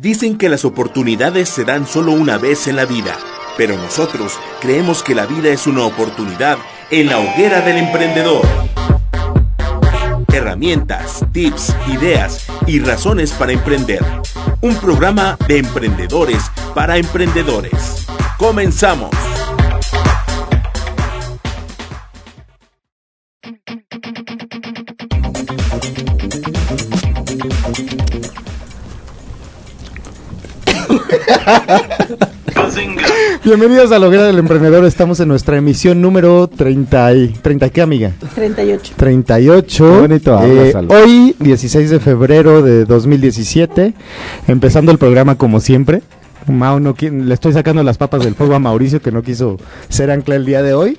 Dicen que las oportunidades se dan solo una vez en la vida, pero nosotros creemos que la vida es una oportunidad en la hoguera del emprendedor. Herramientas, tips, ideas y razones para emprender. Un programa de emprendedores para emprendedores. Comenzamos. Bienvenidos a la Hoguera del Emprendedor. Estamos en nuestra emisión número 30. Y, ¿30 qué, amiga? 38. 38. Qué bonito Eh, hoy, 16 de febrero de 2017, empezando el programa como siempre. Mau no qui- le estoy sacando las papas del fuego a Mauricio que no quiso ser ancla el día de hoy.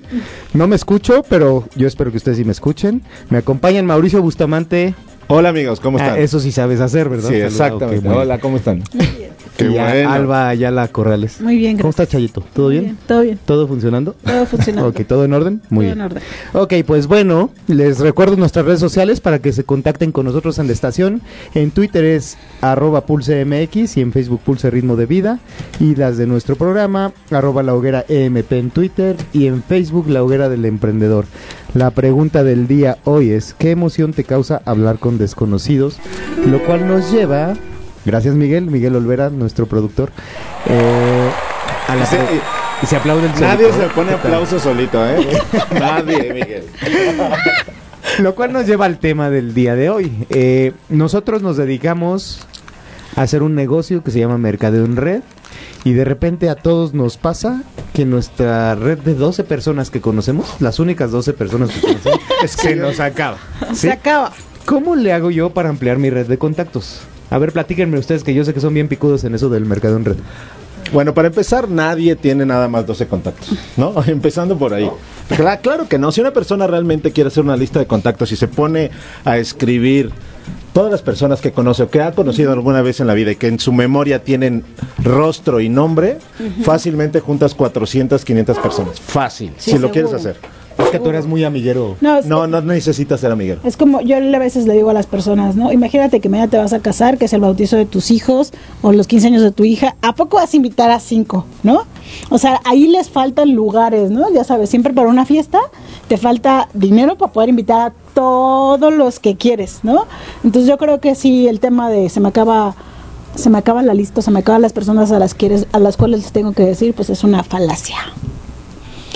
No me escucho, pero yo espero que ustedes sí me escuchen. Me acompañan Mauricio Bustamante. Hola amigos, ¿cómo Ah, están? eso sí sabes hacer, ¿verdad? sí, Saluda, exactamente. bueno. Hola, ¿cómo están? Qué bueno. Alba Ayala Corrales. Muy bien, ¿Cómo gracias. está Chayito? ¿Todo bien? Todo bien. ¿Todo funcionando? Todo funcionando. Ok, ¿todo en orden? Muy Todo bien. en orden. Ok, pues bueno, les recuerdo nuestras redes sociales para que se contacten con nosotros en la estación. En Twitter es arroba pulsemx y en Facebook Pulse Ritmo de Vida. Y las de nuestro programa, arroba la hoguera EMP en Twitter y en Facebook la hoguera del emprendedor. La pregunta del día hoy es, ¿qué emoción te causa hablar con desconocidos? Lo cual nos lleva, gracias Miguel, Miguel Olvera, nuestro productor, eh, a la Sí, y se aplauden Nadie solito, se ¿eh? pone aplauso solito, ¿eh? Nadie, Miguel. Lo cual nos lleva al tema del día de hoy. Eh, nosotros nos dedicamos a hacer un negocio que se llama Mercadeo en Red y de repente a todos nos pasa que nuestra red de 12 personas que conocemos, las únicas 12 personas que conocemos, se nos acaba. ¿sí? Se acaba. ¿Cómo le hago yo para ampliar mi red de contactos? A ver, platíquenme ustedes que yo sé que son bien picudos en eso del mercado en red. Bueno, para empezar, nadie tiene nada más 12 contactos, ¿no? Empezando por ahí. Cla- Claro que no, si una persona realmente quiere hacer una lista de contactos y se pone a escribir todas las personas que conoce o que ha conocido alguna vez en la vida y que en su memoria tienen rostro y nombre, fácilmente juntas 400, 500 personas. Fácil, Sí, si lo quieres hacer. Es que tú eres muy amiguero. No, es, No, no necesitas ser amiguero. es como yo a veces le digo a las personas, ¿no? Imagínate que mañana te vas a casar, que es el bautizo de tus hijos o los 15 años de tu hija. ¿A poco vas a invitar a cinco, no? O sea, ahí les faltan lugares, ¿no? Ya sabes, siempre para una fiesta te falta dinero para poder invitar a todos los que quieres, ¿no? Entonces yo creo que sí, el tema de se me acaba se me acaba la lista, se me acaban las personas a las quieres, a las cuales les tengo que decir, pues es una falacia.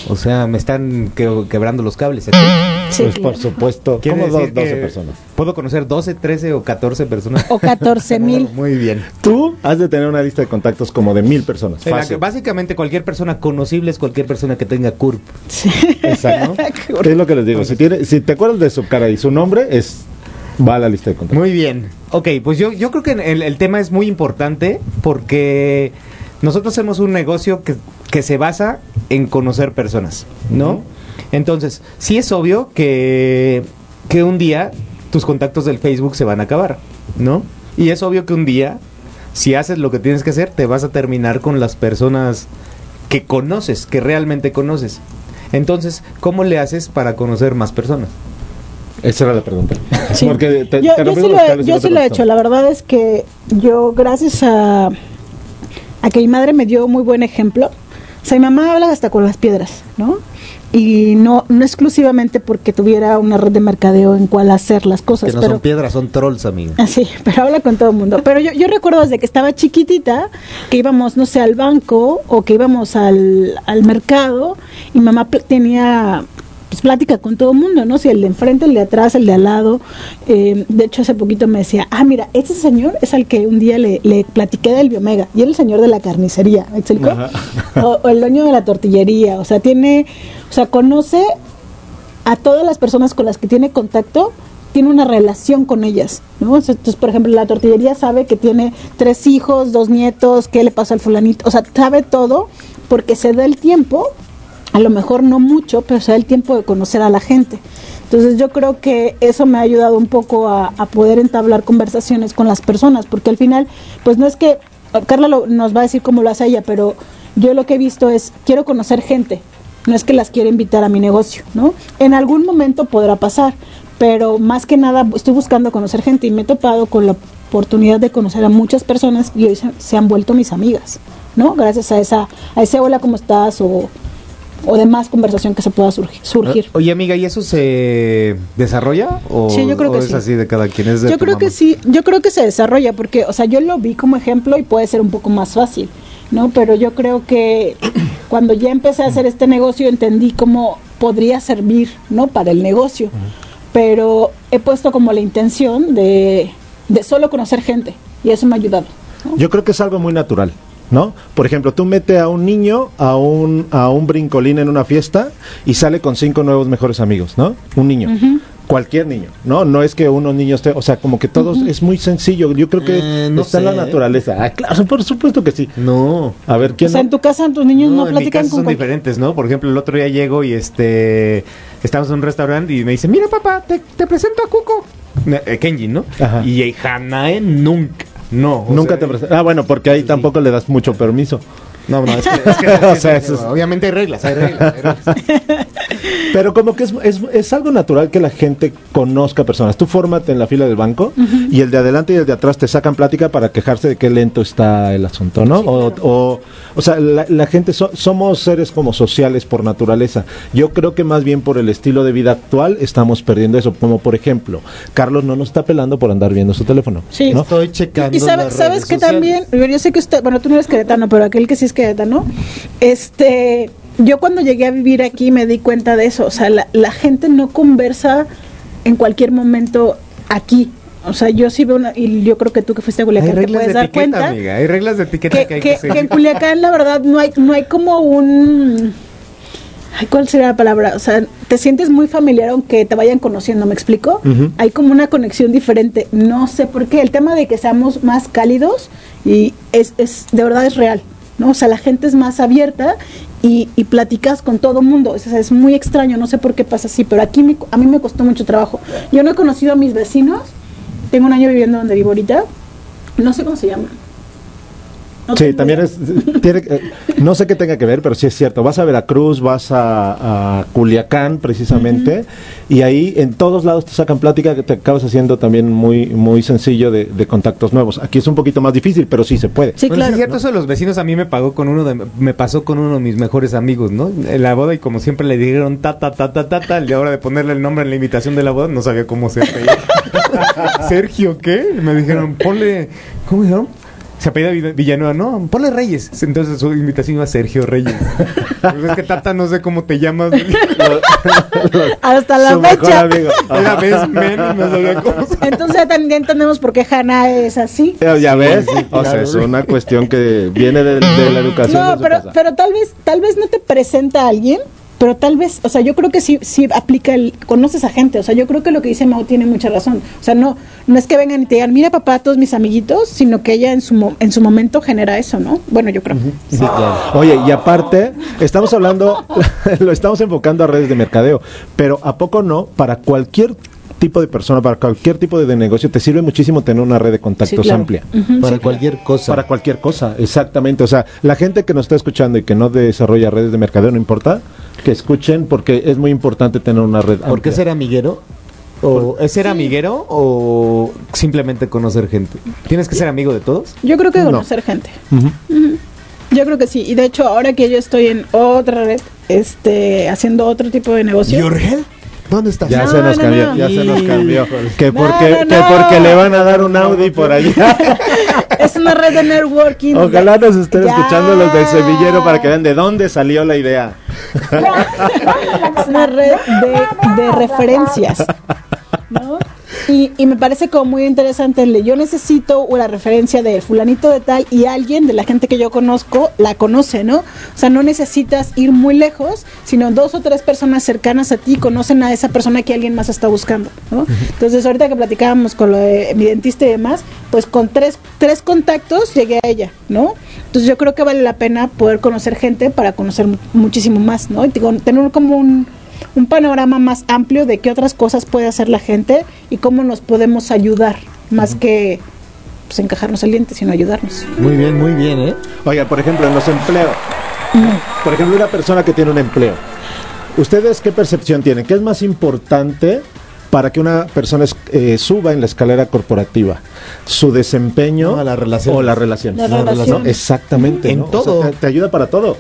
O sea, me están que- quebrando los cables. Sí, pues por supuesto. ¿Cómo dos- decir 12 que personas? Puedo conocer 12, 13 o 14 personas. O 14 mil. Muy bien. Tú has de tener una lista de contactos como de mil personas. Fácil. básicamente cualquier persona conocible es cualquier persona que tenga CURP. Exacto. Qué Es lo que les digo. Si, tiene, si te acuerdas de su cara y su nombre, es va a la lista de contactos. Muy bien. Ok, pues yo, yo creo que el, el tema es muy importante porque nosotros hacemos un negocio que, que se basa en conocer personas, ¿no? Entonces, sí es obvio que, que un día tus contactos del Facebook se van a acabar, ¿no? Y es obvio que un día, si haces lo que tienes que hacer, te vas a terminar con las personas que conoces, que realmente conoces. Entonces, ¿cómo le haces para conocer más personas? Esa era la pregunta. Sí. Porque te, yo te yo sí lo, yo sí lo he hecho. La verdad es que yo, gracias a, a que mi madre me dio muy buen ejemplo, o sea, mi mamá habla hasta con las piedras, ¿no? Y no, no exclusivamente porque tuviera una red de mercadeo en cual hacer las cosas, Que no pero... son piedras, son trolls, amigo. Ah, Sí, pero habla con todo el mundo. Pero yo, yo recuerdo desde que estaba chiquitita que íbamos, no sé, al banco o que íbamos al, al mercado y mamá tenía pues, plática con todo el mundo, ¿no? Si el de enfrente, el de atrás, el de al lado. Eh, de hecho, hace poquito me decía, ah, mira, este señor es al que un día le, le platiqué del Biomega y era el señor de la carnicería, ¿me explicó? Ajá. O, o el dueño de la tortillería, o sea, tiene, o sea, conoce a todas las personas con las que tiene contacto, tiene una relación con ellas, ¿no? Entonces, por ejemplo, la tortillería sabe que tiene tres hijos, dos nietos, qué le pasa al fulanito, o sea, sabe todo porque se da el tiempo, a lo mejor no mucho, pero se el tiempo de conocer a la gente. Entonces yo creo que eso me ha ayudado un poco a, poder entablar conversaciones con las personas, porque al final, pues no es que, Carla lo- nos va a decir cómo lo hace ella, pero yo lo que he visto es, quiero conocer gente, no es que las quiero invitar a mi negocio, ¿no? En algún momento podrá pasar, pero más que nada estoy buscando conocer gente y me he topado con la oportunidad de conocer a muchas personas y hoy se, han vuelto mis amigas, ¿no? Gracias a esa, a ese hola, ¿cómo estás? O demás conversación que se pueda surgi- surgir. Oye, amiga, ¿y eso se desarrolla? ¿O, Sí, yo creo que o es sí. así de cada quien? Es de Yo creo que sí, yo creo que se desarrolla porque, o sea, yo lo vi como ejemplo y puede ser un poco más fácil, ¿no? Pero yo creo que cuando ya empecé a hacer este negocio entendí cómo podría servir, ¿no? Para el negocio. Pero he puesto como la intención de, de solo conocer gente y eso me ha ayudado. ¿no? Yo creo que es algo muy natural, ¿no? Por ejemplo, tú metes a un niño a un, a un brincolín en una fiesta y sale con cinco nuevos mejores amigos, ¿no? Un niño. Cualquier niño, ¿no? No es que unos niños, te, o sea, como que todos es muy sencillo. Yo creo que Eh, no está en la naturaleza. Ah, claro, por supuesto que sí. No. A ver, O ¿quién sea, en no? tu casa tus niños no, en mi platican casa con son cualquier- diferentes, ¿no? Por ejemplo, el otro día llego y este estamos en un restaurante y me dice, mira papá, te, te presento a Cuco. Eh, Kenji, ¿no? Ajá. Y Hanae nunca. No. Nunca sea, te presento. Ah, bueno, porque ahí tampoco le das mucho permiso. No, no, es que, es que- O es que- sea, eso es- obviamente hay reglas, hay reglas. hay reglas. Pero como que es, es, es algo natural que la gente conozca personas. Tú fórmate en la fila del banco y el de adelante y el de atrás te sacan plática para quejarse de qué lento está el asunto, ¿no? o, o, o sea, la, la gente, so- somos seres como sociales por naturaleza. Yo creo que más bien por el estilo de vida actual estamos perdiendo eso. Como por ejemplo, Carlos no nos está pelando por andar viendo su teléfono. Sí. ¿no? Estoy checando. Y sabe- las sabes redes que sociales. también, yo yo sé que usted, bueno, tú no eres queretano, pero aquel que sí es queretano, este, yo cuando llegué a vivir aquí me di cuenta de eso, o sea, la, la gente no conversa en cualquier momento aquí. O sea, yo sí veo una, y yo creo que tú que fuiste a Culiacán te puedes de dar etiqueta, cuenta amiga. Hay reglas de etiqueta que, que, hay que- que en Culiacán la verdad no hay, no hay como un Ay, ¿Cuál sería la palabra? O sea, te sientes muy familiar aunque te vayan conociendo, ¿me explico? Hay como una conexión diferente. No sé por qué. El tema de que seamos más cálidos y es, es de verdad es real, ¿no? O sea, la gente es más abierta y, platicas con todo mundo. Es muy extraño, no sé por qué pasa así, pero aquí me- a mí me costó mucho trabajo. Yo no he conocido a mis vecinos. Tengo un año viviendo donde vivo ahorita. No sé cómo se llaman. No Sí, también idea. es, tiene, eh, no sé qué tenga que ver, pero sí es cierto. Vas a Veracruz, vas a, a Culiacán precisamente, y ahí en todos lados te sacan plática que te acabas haciendo también muy muy sencillo de, de contactos nuevos. Aquí es un poquito más difícil, pero sí se puede. Sí, Bueno, claro. es cierto, eso de los vecinos a mí me pagó con uno de, me pasó con uno de mis mejores amigos, ¿no? En la boda y como siempre le dijeron ta ta ta ta ta ta, y ahora de ponerle el nombre en la invitación de la boda no sabía cómo se. Sergio, ¿qué? Me dijeron, ponle, ¿cómo dijeron? Se apellida Vill- Villanueva, no, ponle Reyes. Entonces su invitación iba a Sergio Reyes. Pues es que Tata no sé cómo te llamas. Hasta la Su mejor fecha. Era vez menos, no sabía cómo Entonces ya también entendemos por qué Hannah es así. Ya ves, o sea, es una cuestión que viene de, de la educación. No, pero, tal vez, tal vez no te presenta a alguien, pero tal vez, o sea, yo creo que sí, sí aplica el, conoces a gente, o sea, yo creo que lo que dice Mau tiene mucha razón. O sea, no, no es que vengan y te digan, mira papá, todos mis amiguitos, sino que ella en su, mo- en su momento genera eso, ¿no? Bueno, yo creo. Sí, claro. Oye, y aparte, estamos hablando, lo estamos enfocando a redes de mercadeo, pero ¿a poco no? Para cualquier tipo de persona, para cualquier tipo de, de negocio, te sirve muchísimo tener una red de contactos Sí, claro. amplia. Para sí, cualquier cosa. Para cualquier cosa, exactamente. O sea, la gente que nos está escuchando y que no desarrolla redes de mercadeo, no importa, que escuchen porque es muy importante tener una red ¿Por qué amplia. ser amiguero? ¿O ¿Es ser amiguero o simplemente conocer gente? ¿Tienes que ser amigo de todos? Yo creo que No. conocer gente. Ujú. Yo creo que sí. Y de hecho, ahora que yo estoy en otra red, este, haciendo otro tipo de negocio. ¿Yorgel? ¿Dónde estás? Ya No, se nos no, cambió, no. ya se nos cambió. Que No, porque, no, que porque le van a dar un Audi por allá. es una red de networking. Ojalá nos estén Ya. escuchando los de Sevillero para que vean de dónde salió la idea. es una red de, de referencias. ¿no? Y, y me parece como muy interesante el de yo necesito una referencia de fulanito de tal y alguien de la gente que yo conozco la conoce, ¿no? O sea, no necesitas ir muy lejos, sino dos o tres personas cercanas a ti conocen a esa persona que alguien más está buscando, ¿no? Entonces, ahorita que platicábamos con lo de mi dentista y demás, pues con tres, tres contactos llegué a ella, ¿no? Entonces yo creo que vale la pena poder conocer gente para conocer mu- muchísimo más, ¿no? Y digo, tener como un, un panorama más amplio de qué otras cosas puede hacer la gente y cómo nos podemos ayudar, más que pues, encajarnos el diente, sino ayudarnos. Muy bien, muy bien, ¿eh? Oiga, por ejemplo, en los empleos. Por ejemplo, una persona que tiene un empleo. ¿Ustedes qué percepción tienen? ¿Qué es más importante para que una persona es- eh, suba en la escalera corporativa? Su desempeño No, la relación. o la relación. La No, relación. Exactamente. En ¿no? O sea, todo. te, te ayuda para todo.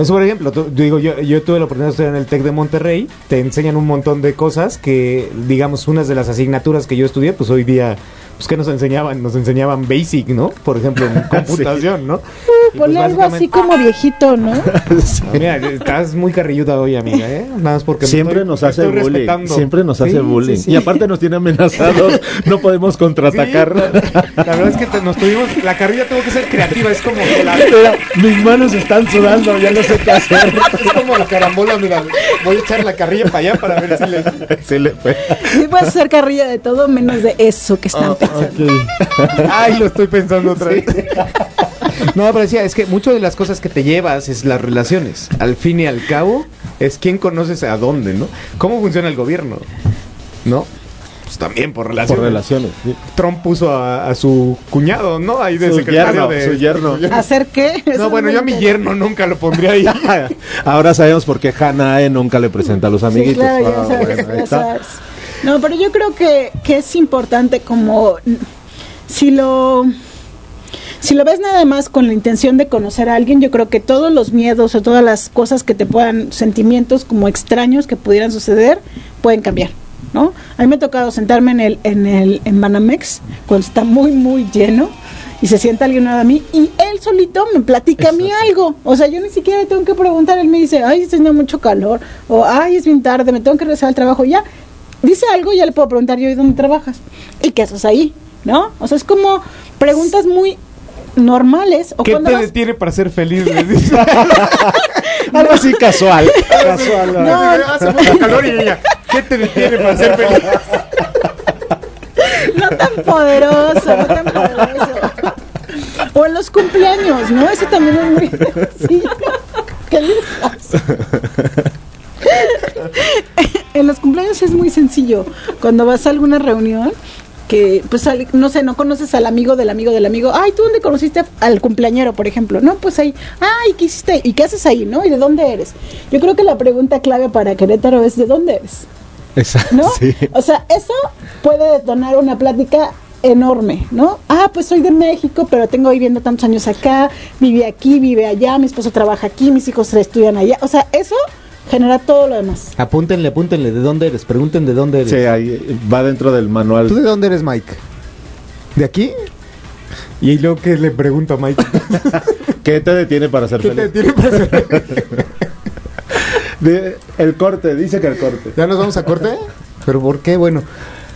Entonces, por ejemplo, tú- digo, yo, yo tuve la oportunidad de estudiar en el TEC de Monterrey, te enseñan un montón de cosas que, digamos, unas de las asignaturas que yo estudié, pues hoy día, pues que nos enseñaban, nos enseñaban Basic, ¿no? Por ejemplo, en computación, ¿no? Pues, Ponle algo así como viejito, ¿no? Mira, estás muy carrilluda hoy, amiga, ¿eh? Nada más porque me Siempre estoy- nos hace bullying. respetando. Siempre nos Sí, hace sí, bullying. sí. Y aparte nos tiene amenazados. no podemos contraatacar. Sí, la, la verdad es que te- nos tuvimos, la carrilla tuvo que ser creativa, es como que la, Mira, mis manos están sudando, ya no sé qué hacer. es como la carambola, mira, voy a echar la carrilla para allá para ver si le... Sí le fue. Sí, puedes hacer carrilla de todo menos de eso que están pensando. Ay, lo estoy pensando otra vez. No, pero decía, es que mucho de las cosas que te llevas es las relaciones. Al fin y al cabo, es quién conoces a dónde, ¿no? ¿Cómo funciona el gobierno? ¿No? Pues también por relaciones. Por relaciones. sí. Trump puso a, a su cuñado, ¿no? Ahí de Su secretario yerno, de... su yerno. ¿Hacer qué? No, bueno, yo a mi yerno nunca lo pondría ahí. Ahora sabemos por qué Hanae nunca le presenta a los Sí, amiguitos. claro, ya sabes, bueno, ahí ya está. sabes. No, pero yo creo que, que es importante como si lo si lo ves nada más con la intención de conocer a alguien, yo creo que todos los miedos o todas las cosas que te puedan, sentimientos como extraños que pudieran suceder, pueden cambiar, ¿no? A mí me ha tocado sentarme en el, en el, en Banamex, cuando está muy, muy lleno, y se sienta alguien de mí, y él solito me platica a mí algo. O sea, yo ni siquiera tengo que preguntar, él me dice, ay, tenía mucho calor, o ay, es bien tarde, me tengo que regresar al trabajo, ya. Dice algo, ya le puedo preguntar yo, ¿y dónde trabajas? ¿Y qué haces ahí? ¿No? O sea, es como preguntas muy normales. O ¿Qué te vas- detiene para ser feliz? Algo así casual. casual. No, Hace mucho calor y ella, ¿qué te detiene para ser feliz? no tan poderoso, no tan poderoso. O en los cumpleaños, ¿no? Eso también es muy. ¿Qué les pasa? En los cumpleaños es muy sencillo. Cuando vas a alguna reunión, que pues al- no sé, no conoces al amigo del amigo del amigo. Ay, ¿tú dónde conociste al cumpleañero, por ejemplo? No, pues ahí. Ay, ¿qué hiciste? ¿Y qué haces ahí, no? ¿Y de dónde eres? Yo creo que la pregunta clave para Querétaro es ¿de dónde eres? Exacto. ¿no? Sí. O sea, eso puede detonar una plática enorme, ¿no? Ah, pues soy de México, pero tengo viviendo tantos años acá, vive aquí, vive allá, mi esposo trabaja aquí, mis hijos estudian allá. O sea, eso genera todo lo demás. Apúntenle, apúntenle, ¿de dónde eres? Pregunten de dónde eres. Sí, ahí va dentro del ¿Tú manual. de dónde eres, Mike? ¿De aquí? Y luego que le pregunto a Mike, ¿Qué te detiene para ser ¿qué te feliz? detiene para ser feliz? De- el corte, dice que el corte. ¿Ya nos vamos a corte? ¿Pero por qué? Bueno,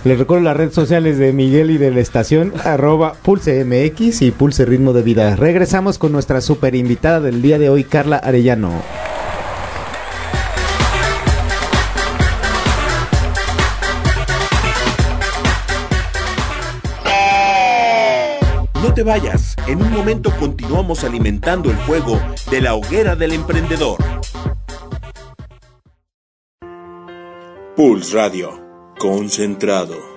Les recuerdo las redes sociales de Miguel y de la estación, arroba Pulse MX y Pulse Ritmo de Vida. Regresamos con nuestra super invitada del día de hoy, Carla Arellano. Te vayas, en un momento continuamos alimentando el fuego de la hoguera del emprendedor. Pulse Radio, concentrado.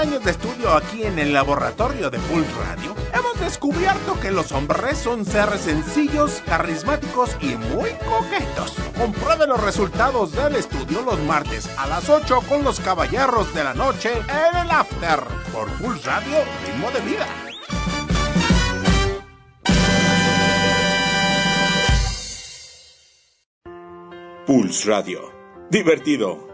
Años de estudio aquí en el laboratorio de Pulse Radio, hemos descubierto que los hombres son seres sencillos, carismáticos y muy coquetos. Compruebe los resultados del estudio los martes a las 8 con los caballeros de la noche en el After por Pulse Radio Ritmo de Vida. Pulse Radio. Divertido.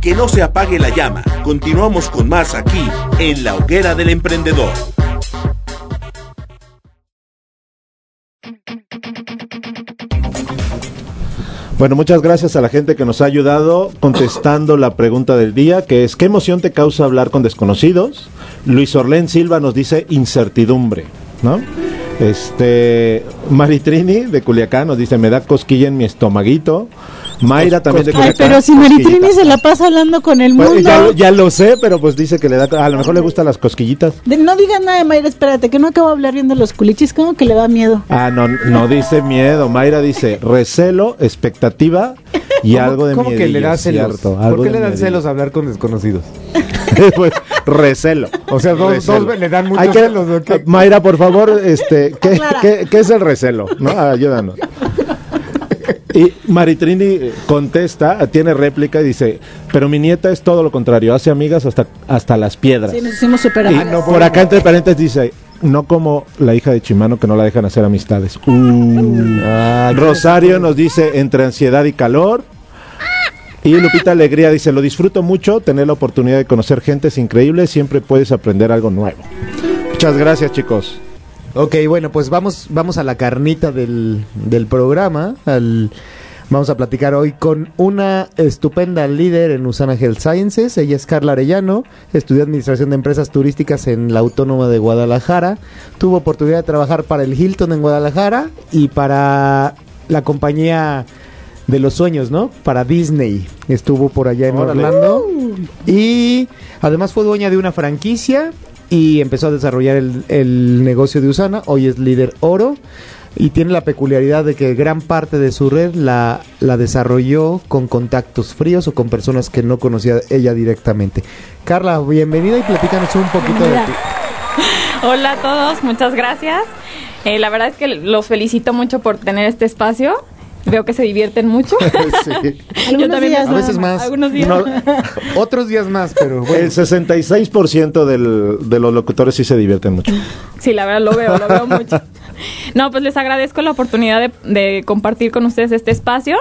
Que no se apague la llama. Continuamos con más aquí en la hoguera del emprendedor. Bueno, muchas gracias a la gente que nos ha ayudado contestando la pregunta del día, que es ¿qué emoción te causa hablar con desconocidos? Luis Orlén Silva nos dice incertidumbre, ¿no? Este Maritrini de Culiacán nos dice me da cosquilla en mi estomaguito. Mayra también de Ay, pero si Maritrini cosquillita. se la pasa hablando con el Pues, mundo. ya, ya lo sé, pero pues dice que le da a lo mejor le gustan las cosquillitas. De- no digas nada de Mayra, espérate, que no acabo de hablar viendo los culichis, como que le da miedo. Ah, no, no dice miedo. Mayra dice recelo, expectativa y ¿Cómo- algo de ¿Cómo que le da celos? cierto, ¿Por qué le dan celos hablar con desconocidos? Pues, recelo. O sea, dos, Recelo. dos le dan muchos que- celos. Mayra, por favor, este, ¿qué, Aclara. qué- qué es el recelo? ¿No? Ayúdanos. Y Maritrini eh, contesta, tiene réplica y dice, pero mi nieta es todo lo contrario, hace amigas hasta, hasta las piedras. Sí, nos hicimos Y amigas. por acá entre paréntesis dice, no como la hija de Chimano que no la dejan hacer amistades. Uh. Ah, Rosario nos dice entre ansiedad y calor. Y Lupita Alegría dice, lo disfruto mucho, tener la oportunidad de conocer gente es increíble, siempre puedes aprender algo nuevo. Muchas gracias chicos. Ok, bueno, pues vamos, vamos a la carnita del, del programa. Al, vamos a platicar hoy con una estupenda líder en Usana Health Sciences. Ella es Carla Arellano, estudió Administración de Empresas Turísticas en la Autónoma de Guadalajara. Tuvo oportunidad de trabajar para el Hilton en Guadalajara y para la compañía de los sueños, ¿no? Para Disney. Estuvo por allá en Órale. Orlando. Y además fue dueña de una franquicia y empezó a desarrollar el, el negocio de Usana. Hoy es líder oro y tiene la peculiaridad de que gran parte de su red la, la desarrolló con contactos fríos o con personas que no conocía ella directamente. Carla, bienvenida y platícanos un poquito de ti. Hola a todos, muchas gracias. Eh, la verdad es que los felicito mucho por tener este espacio. Veo que se divierten mucho. Sí. Algunos también días A veces más. Algunos días. No, otros días más, pero bueno. El 66% del, de los locutores sí se divierten mucho. Sí, la verdad lo veo, lo veo mucho. No, pues les agradezco la oportunidad de, de compartir con ustedes este espacio.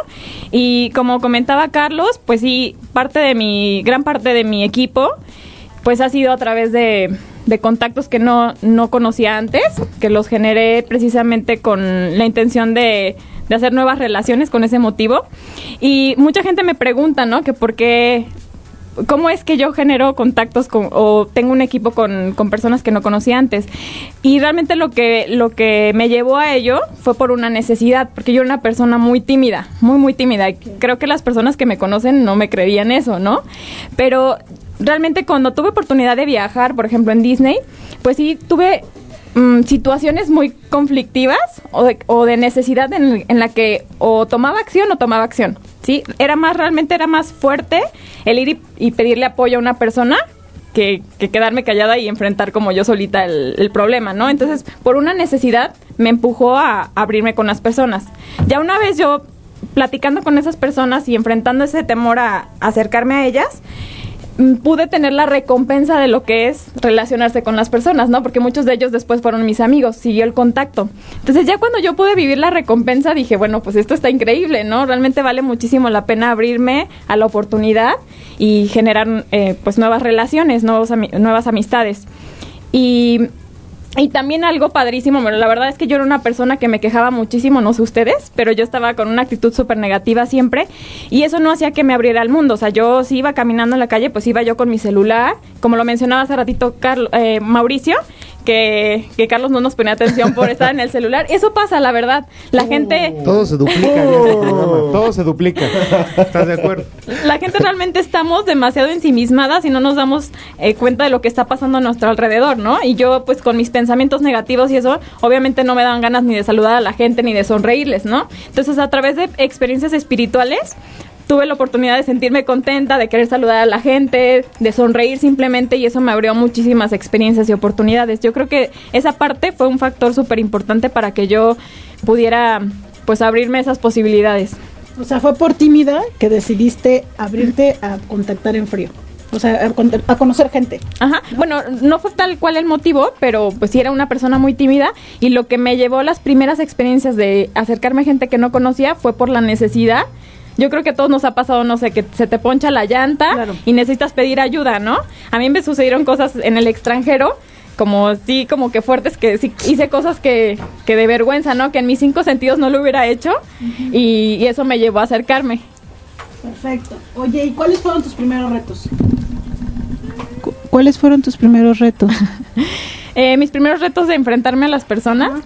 Y como comentaba Carlos, pues sí, parte de mi, gran parte de mi equipo, pues ha sido a través de, de contactos que no, no conocía antes, que los generé precisamente con la intención de, de hacer nuevas relaciones con ese motivo. Y mucha gente me pregunta, ¿no? Que por qué ¿Cómo es que yo genero contactos con, o tengo un equipo con, con personas que no conocía antes? Y realmente lo que, lo que me llevó a ello fue por una necesidad, porque yo era una persona muy tímida, muy, muy tímida. Creo que las personas que me conocen no me creían eso, ¿no? Pero realmente cuando tuve oportunidad de viajar, por ejemplo, en Disney, pues sí tuve mm, situaciones muy conflictivas o de, o de necesidad en, en la que o tomaba acción o tomaba acción. ¿sí? Era más, realmente era más fuerte el ir y, pedirle apoyo a una persona que, que quedarme callada y enfrentar como yo solita el, problema, ¿no? Entonces, por una necesidad me empujó a abrirme con las personas. Ya una vez yo platicando con esas personas y enfrentando ese temor a acercarme a ellas, pude tener la recompensa de lo que es relacionarse con las personas, ¿no? Porque muchos de ellos después fueron mis amigos, siguió el contacto. Entonces ya cuando yo pude vivir la recompensa dije, bueno, pues esto está increíble, ¿no? Realmente vale muchísimo la pena abrirme a la oportunidad y generar eh, pues nuevas relaciones, nuevos nuevas amistades. Y y también algo padrísimo, pero la verdad es que yo era una persona que me quejaba muchísimo, no sé ustedes, pero yo estaba con una actitud súper negativa siempre y eso no hacía que me abriera al mundo. O sea, yo si iba caminando en la calle, pues iba yo con mi celular, como lo mencionaba hace ratito Carl- eh, Mauricio, que, que Carlos no nos ponía atención por estar en el celular. Eso pasa, la verdad. La gente... Todo se duplica en este programa. Todo se duplica. ¿Estás de acuerdo? la gente realmente estamos demasiado ensimismadas y no nos damos eh, cuenta de lo que está pasando a nuestro alrededor, ¿no? Y yo, pues, con mis pensamientos negativos y eso, obviamente no me dan ganas ni de saludar a la gente ni de sonreírles, ¿no? Entonces, a través de experiencias espirituales, tuve la oportunidad de sentirme contenta, de querer saludar a la gente, de sonreír simplemente y eso me abrió muchísimas experiencias y oportunidades. Yo creo que esa parte fue un factor súper importante para que yo pudiera pues abrirme esas posibilidades. O sea, fue por tímida que decidiste abrirte a contactar en frío. O sea, a, con- a conocer gente. Ajá, bueno, no fue tal cual el motivo, pero pues sí era una persona muy tímida y lo que me llevó a las primeras experiencias de acercarme a gente que no conocía fue por la necesidad. Yo creo que a todos nos ha pasado, no sé, que se te poncha la llanta Claro. y necesitas pedir ayuda, ¿no? A mí me sucedieron cosas en el extranjero, como sí, como que fuertes, que sí hice cosas que, que de vergüenza, ¿no? Que en mis cinco sentidos no lo hubiera hecho y, y eso me llevó a acercarme. Perfecto. Oye, ¿y cuáles fueron tus primeros retos? ¿Cuáles fueron tus primeros retos? Eh, mis primeros retos de enfrentarme a las personas,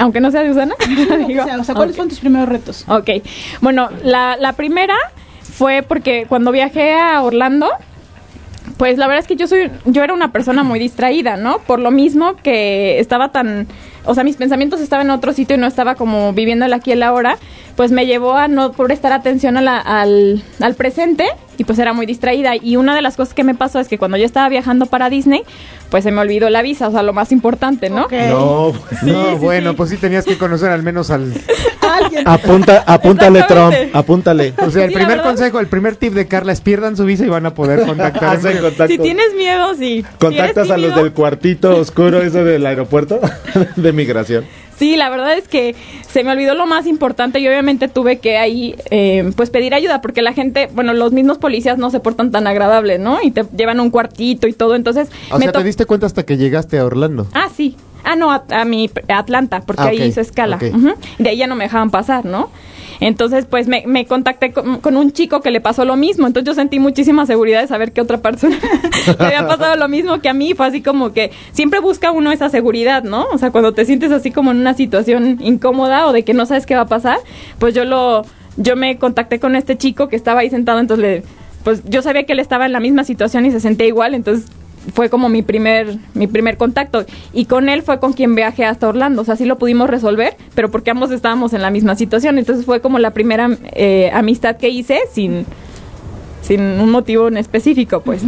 aunque no sea de Usana. digo, o sea, o sea, ¿cuáles ok. fueron tus primeros retos? Ok, bueno, la, la primera fue porque cuando viajé a Orlando, pues la verdad es que yo soy, yo era una persona muy distraída, ¿no? Por lo mismo que estaba tan, o sea, mis pensamientos estaban en otro sitio y no estaba como viviendo el aquí y el ahora, pues me llevó a no prestar atención a la- al, al presente y pues era muy distraída. Y una de las cosas que me pasó es que cuando yo estaba viajando para Disney, pues se me olvidó la visa, o sea, lo más importante, ¿no? No, no, bueno, pues sí tenías que conocer al menos al... Alguien. apunta, apúntale Trump, apúntale. O sea, el Sí, primer consejo, el primer tip de Carla es pierdan su visa y van a poder contactar. Si tienes miedo, sí. ¿Contactas a los del cuartito oscuro, eso del aeropuerto de migración? Sí, la verdad es que se me olvidó lo más importante y obviamente tuve que ahí eh, pues pedir ayuda porque la gente, bueno, los mismos policías no se portan tan agradables, ¿no? Y te llevan a un cuartito y todo, entonces... O me sea, te diste cuenta hasta que llegaste a Orlando. Ah, sí. Ah, no, a, a mi a Atlanta, porque Ah, ahí hizo escala. ok. Ujú. De ahí ya no me dejaban pasar, ¿no? Entonces, pues me, me contacté con, un chico que le pasó lo mismo. Entonces yo sentí muchísima seguridad de saber que otra persona le había pasado lo mismo que a mí. Fue así como que siempre busca uno esa seguridad, ¿no? O sea, cuando te sientes así como en una situación incómoda o de que no sabes qué va a pasar, pues yo lo, yo me contacté con este chico que estaba ahí sentado, entonces le, pues yo sabía que él estaba en la misma situación y se sentía igual, entonces fue como mi primer mi primer contacto y con él fue con quien viajé hasta Orlando, o sea, sí lo pudimos resolver, pero porque ambos estábamos en la misma situación, entonces fue como la primera eh, amistad que hice sin sin un motivo en específico, pues.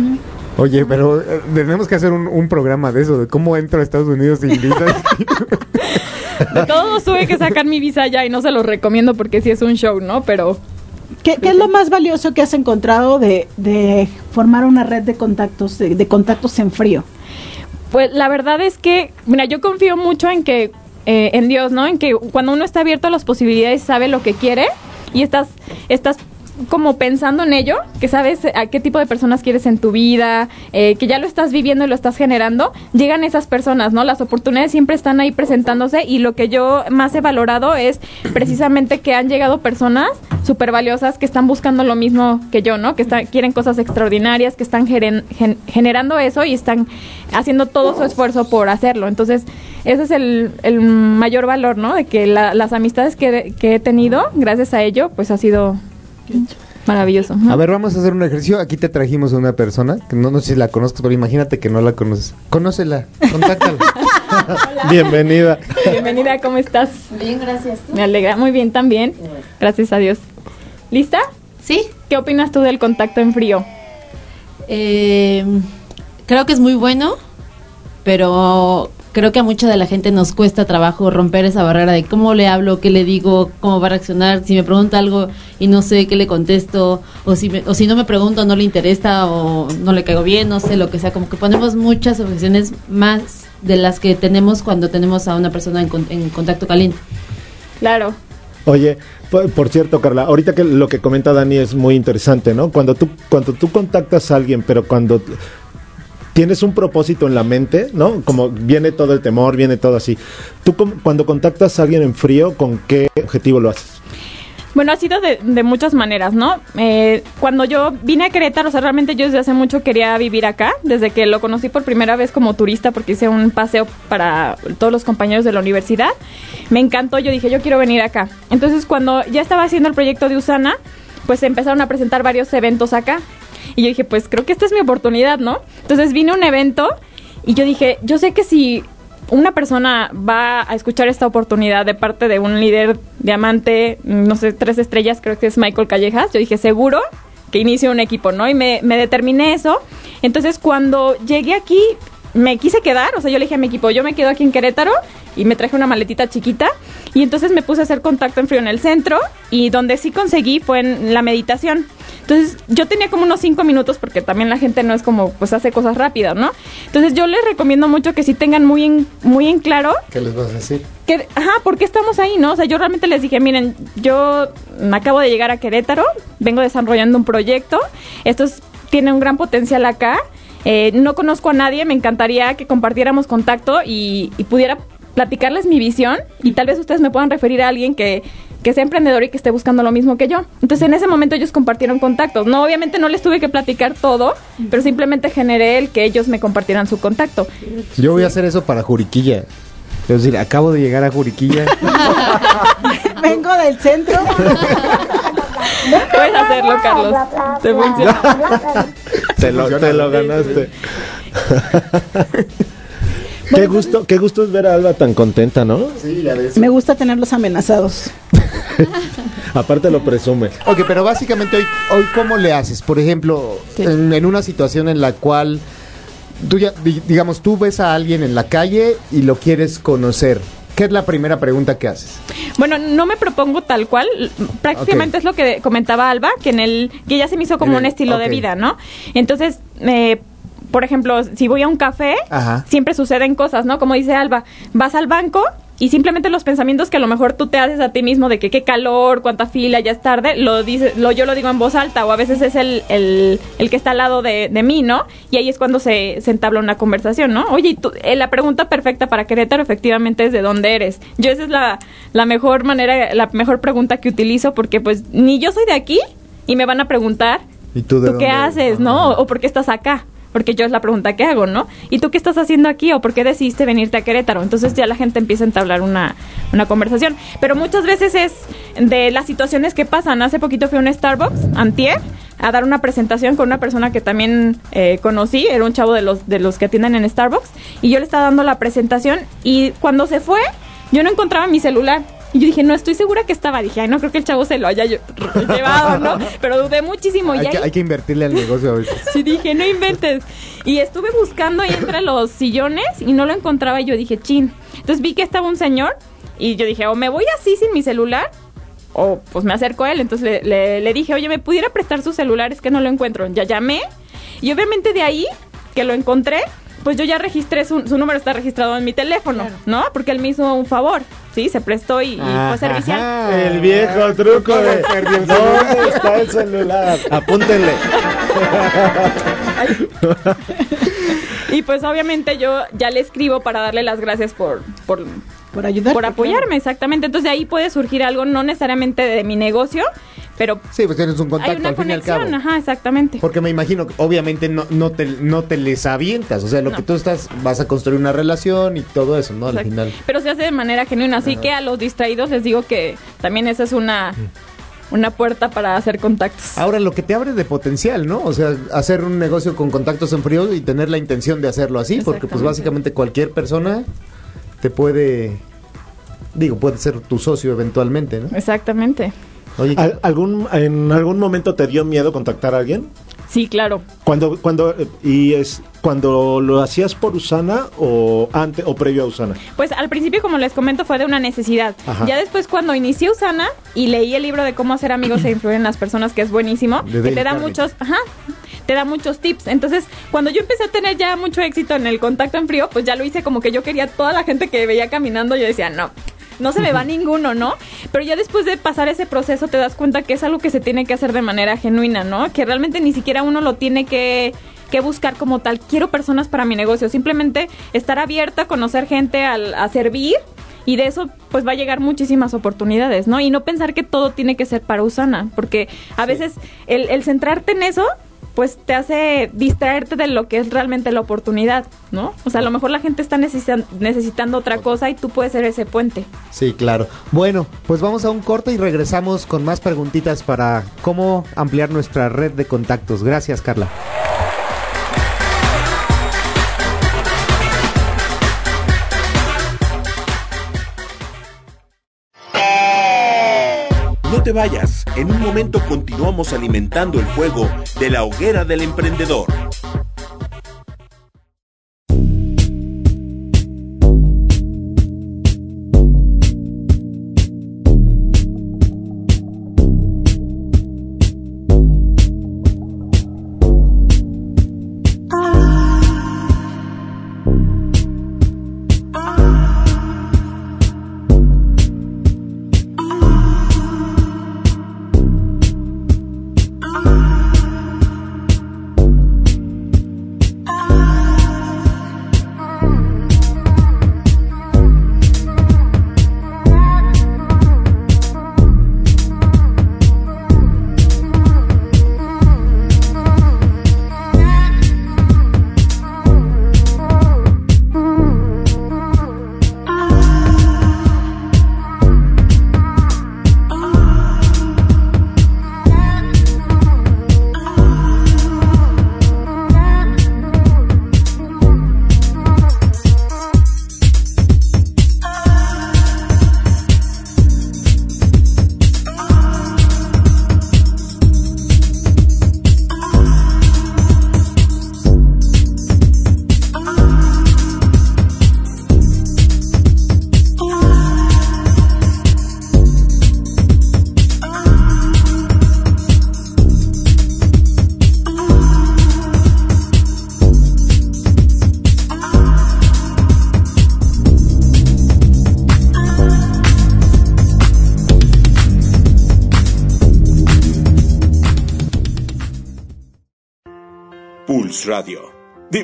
Oye, pero eh, tenemos que hacer un, un programa de eso, de cómo entro a Estados Unidos sin visa. De todos tuve que sacar mi visa ya y no se los recomiendo porque sí es un show, ¿no? Pero ¿Qué, es lo más valioso que has encontrado de, de formar una red de contactos, de, de contactos en frío? Pues la verdad es que, mira, yo confío mucho en que, eh, en Dios, ¿no? En que cuando uno está abierto a las posibilidades, sabe lo que quiere y estás, estás como pensando en ello, que sabes a qué tipo de personas quieres en tu vida, eh, que ya lo estás viviendo y lo estás generando, llegan esas personas, ¿no? Las oportunidades siempre están ahí presentándose y lo que yo más he valorado es precisamente que han llegado personas súper valiosas que están buscando lo mismo que yo, ¿no? Que están, quieren cosas extraordinarias, que están gen- generando eso y están haciendo todo su esfuerzo por hacerlo. Entonces, ese es el, el mayor valor, ¿no? De que la- las amistades que he tenido, gracias a ello, pues ha sido maravilloso. A ver, vamos a hacer un ejercicio. Aquí te trajimos a una persona, que no, no sé si la conozcas, pero imagínate que no la conoces. Conócela, contáctala. Bienvenida. Bienvenida, ¿cómo estás? Bien, gracias. Me alegra muy bien también. Gracias a Dios. ¿Lista? Sí, ¿Qué opinas tú del contacto en frío? eh, creo que es muy bueno, pero creo que a mucha de la gente nos cuesta trabajo romper esa barrera de cómo le hablo, qué le digo, cómo va a reaccionar, si me pregunta algo y no sé qué le contesto, o si, me- o si no me pregunto no le interesa o no le caigo bien, no sé, lo que sea, como que ponemos muchas objeciones más de las que tenemos cuando tenemos a una persona en, con- en contacto caliente. Claro. Oye, por, por cierto, Carla, ahorita que lo que comenta Dani es muy interesante, ¿no? Cuando tú, cuando tú contactas a alguien, pero cuando tienes un propósito en la mente, ¿no? Como viene todo el temor, viene todo así. Tú cuando contactas a alguien en frío, ¿con qué objetivo lo haces? Bueno, ha sido de, de muchas maneras, ¿no? Eh, cuando yo vine a Querétaro, o sea, realmente yo desde hace mucho quería vivir acá, desde que lo conocí por primera vez como turista, porque hice un paseo para todos los compañeros de la universidad. Me encantó, yo dije, yo quiero venir acá. Entonces, cuando ya estaba haciendo el proyecto de Usana, pues empezaron a presentar varios eventos acá. Y yo dije, pues creo que esta es mi oportunidad, ¿no? Entonces vine a un evento y yo dije, yo sé que si una persona va a escuchar esta oportunidad de parte de un líder diamante, no sé, tres estrellas, creo que es Michael Callejas, yo dije, seguro que inicie un equipo, ¿no? Y me, me determiné eso. Entonces, cuando llegué aquí, me quise quedar, o sea, yo le dije a mi equipo, yo me quedo aquí en Querétaro y me traje una maletita chiquita y entonces me puse a hacer contacto en frío en el centro y donde sí conseguí fue en la meditación. Entonces yo tenía como unos cinco minutos porque también la gente no es como pues hace cosas rápidas, ¿no? Entonces yo les recomiendo mucho que sí tengan muy en, muy en claro ¿Qué les vas a decir? que, ajá, ¿por qué estamos ahí, no? O sea, yo realmente les dije, miren, yo me acabo de llegar a Querétaro, vengo desarrollando un proyecto, esto es- tiene un gran potencial acá, eh, no conozco a nadie, me encantaría que compartiéramos contacto y, y pudiera platicarles mi visión y tal vez ustedes me puedan referir a alguien que, que sea emprendedor y que esté buscando lo mismo que yo. Entonces en ese momento ellos compartieron contactos. No, obviamente no les tuve que platicar todo, pero simplemente generé el que ellos me compartieran su contacto. Yo voy a hacer eso para Juriquilla. Es decir, acabo de llegar a Juriquilla. Vengo del centro. Puedes hacerlo, Carlos. Te funciona. Te lo, te lo ganaste. qué gusto, qué gusto es ver a Alba tan contenta, ¿no? sí, ya ves. Me gusta tenerlos amenazados. Aparte lo presume. Ok, pero básicamente hoy, hoy ¿cómo le haces? Por ejemplo, en, en una situación en la cual tú ya, di- digamos, tú ves a alguien en la calle y lo quieres conocer. ¿Qué es la primera pregunta que haces? Bueno, no me propongo tal cual. Prácticamente es lo que comentaba Alba, que en el que ya se me hizo como un estilo de vida, ¿no? Entonces, eh, por ejemplo, si voy a un café, Ajá. siempre suceden cosas, ¿no? Como dice Alba, vas al banco y simplemente los pensamientos que a lo mejor tú te haces a ti mismo de que qué calor, cuánta fila, ya es tarde, lo dice, lo, yo lo digo en voz alta o a veces es el, el, el que está al lado de, de mí, ¿no? Y ahí es cuando se, se entabla una conversación, ¿no? Oye, y tú- eh, la pregunta perfecta para Querétaro efectivamente es de dónde eres. Yo esa es la, la mejor manera, la mejor pregunta que utilizo porque pues ni yo soy de aquí y me van a preguntar ¿Y tú de ¿Tú qué dónde? haces, no? ¿O por qué estás acá? Porque yo es la pregunta que hago, ¿no? ¿Y tú qué estás haciendo aquí o por qué decidiste venirte a Querétaro? Entonces ya la gente empieza a entablar una, una conversación. Pero muchas veces es de las situaciones que pasan. Hace poquito fui a un Starbucks, antier, a dar una presentación con una persona que también eh, conocí. Era un chavo de los, de los que atienden en Starbucks. Y yo le estaba dando la presentación y cuando se fue, yo no encontraba mi celular. Y yo dije, no estoy segura que estaba. Dije, ay, no creo que el chavo se lo haya lle- llevado, ¿no? Pero dudé muchísimo. y Hay que, ahí- hay que invertirle al negocio a veces. Sí, dije, no inventes. Y estuve buscando ahí entre los sillones y no lo encontraba y yo dije, chin. Entonces vi que estaba un señor y yo dije, o me voy así sin mi celular o pues me acerco a él. Entonces le, le- le dije, oye, ¿me pudiera prestar su celular? Es que no lo encuentro. Ya llamé y obviamente de ahí que lo encontré, pues yo ya registré, su, su número está registrado en mi teléfono, ¿no? Porque él me hizo un favor, ¿sí? Se prestó y, y fue servicial. El viejo truco de ¿Dónde está el celular? Apúntenle. Y pues obviamente yo ya le escribo para darle las gracias por, por, Por ayudar. por apoyarme, exactamente. Entonces de ahí puede surgir algo, no necesariamente de mi negocio, pero Sí, pues tienes un hay contacto una al fin y al cabo. conexión, ajá, exactamente. Porque me imagino que obviamente no, no, te, no te les avientas. O sea, lo No. que tú estás, vas a construir una relación y todo eso, ¿no? Al Exacto. final. Pero se hace de manera genuina, así que a los distraídos les digo que también esa es una, una puerta para hacer contactos. Ahora, lo que te abre de potencial, ¿no? O sea, hacer un negocio con contactos en frío y tener la intención de hacerlo así, porque pues básicamente cualquier persona te puede, digo, puede ser tu socio eventualmente, ¿no? Exactamente. Oye, ¿Al- algún, ¿En algún momento te dio miedo contactar a alguien? Sí, claro. Cuando, cuando, eh, y es, cuando lo hacías por Usana o antes o previo a Usana. Pues al principio, como les comento, fue de una necesidad. Ajá. Ya después, cuando inicié Usana y leí el libro de cómo hacer amigos e influir en las personas, que es buenísimo, De que te da muchos, ajá, te da muchos tips. Entonces, cuando yo empecé a tener ya mucho éxito en el contacto en frío, pues ya lo hice como que yo quería toda la gente que veía caminando, yo decía, no. No se me va ninguno, ¿no? Pero ya después de pasar ese proceso te das cuenta que es algo que se tiene que hacer de manera genuina, ¿no? Que realmente ni siquiera uno lo tiene que, que buscar como tal. Quiero personas para mi negocio. Simplemente estar abierta, conocer gente, al, a servir. Y de eso, pues va a llegar muchísimas oportunidades, ¿no? Y no pensar que todo tiene que ser para Usana. Porque a veces el, el centrarte en eso, pues te hace distraerte de lo que es realmente la oportunidad, ¿no? O sea, a lo mejor la gente está necesitan- necesitando otra cosa y tú puedes ser ese puente. sí, claro. Bueno, pues vamos a un corte y regresamos con más preguntitas para cómo ampliar nuestra red de contactos. Gracias, Carla. No te vayas, en un momento continuamos alimentando el fuego de la hoguera del emprendedor.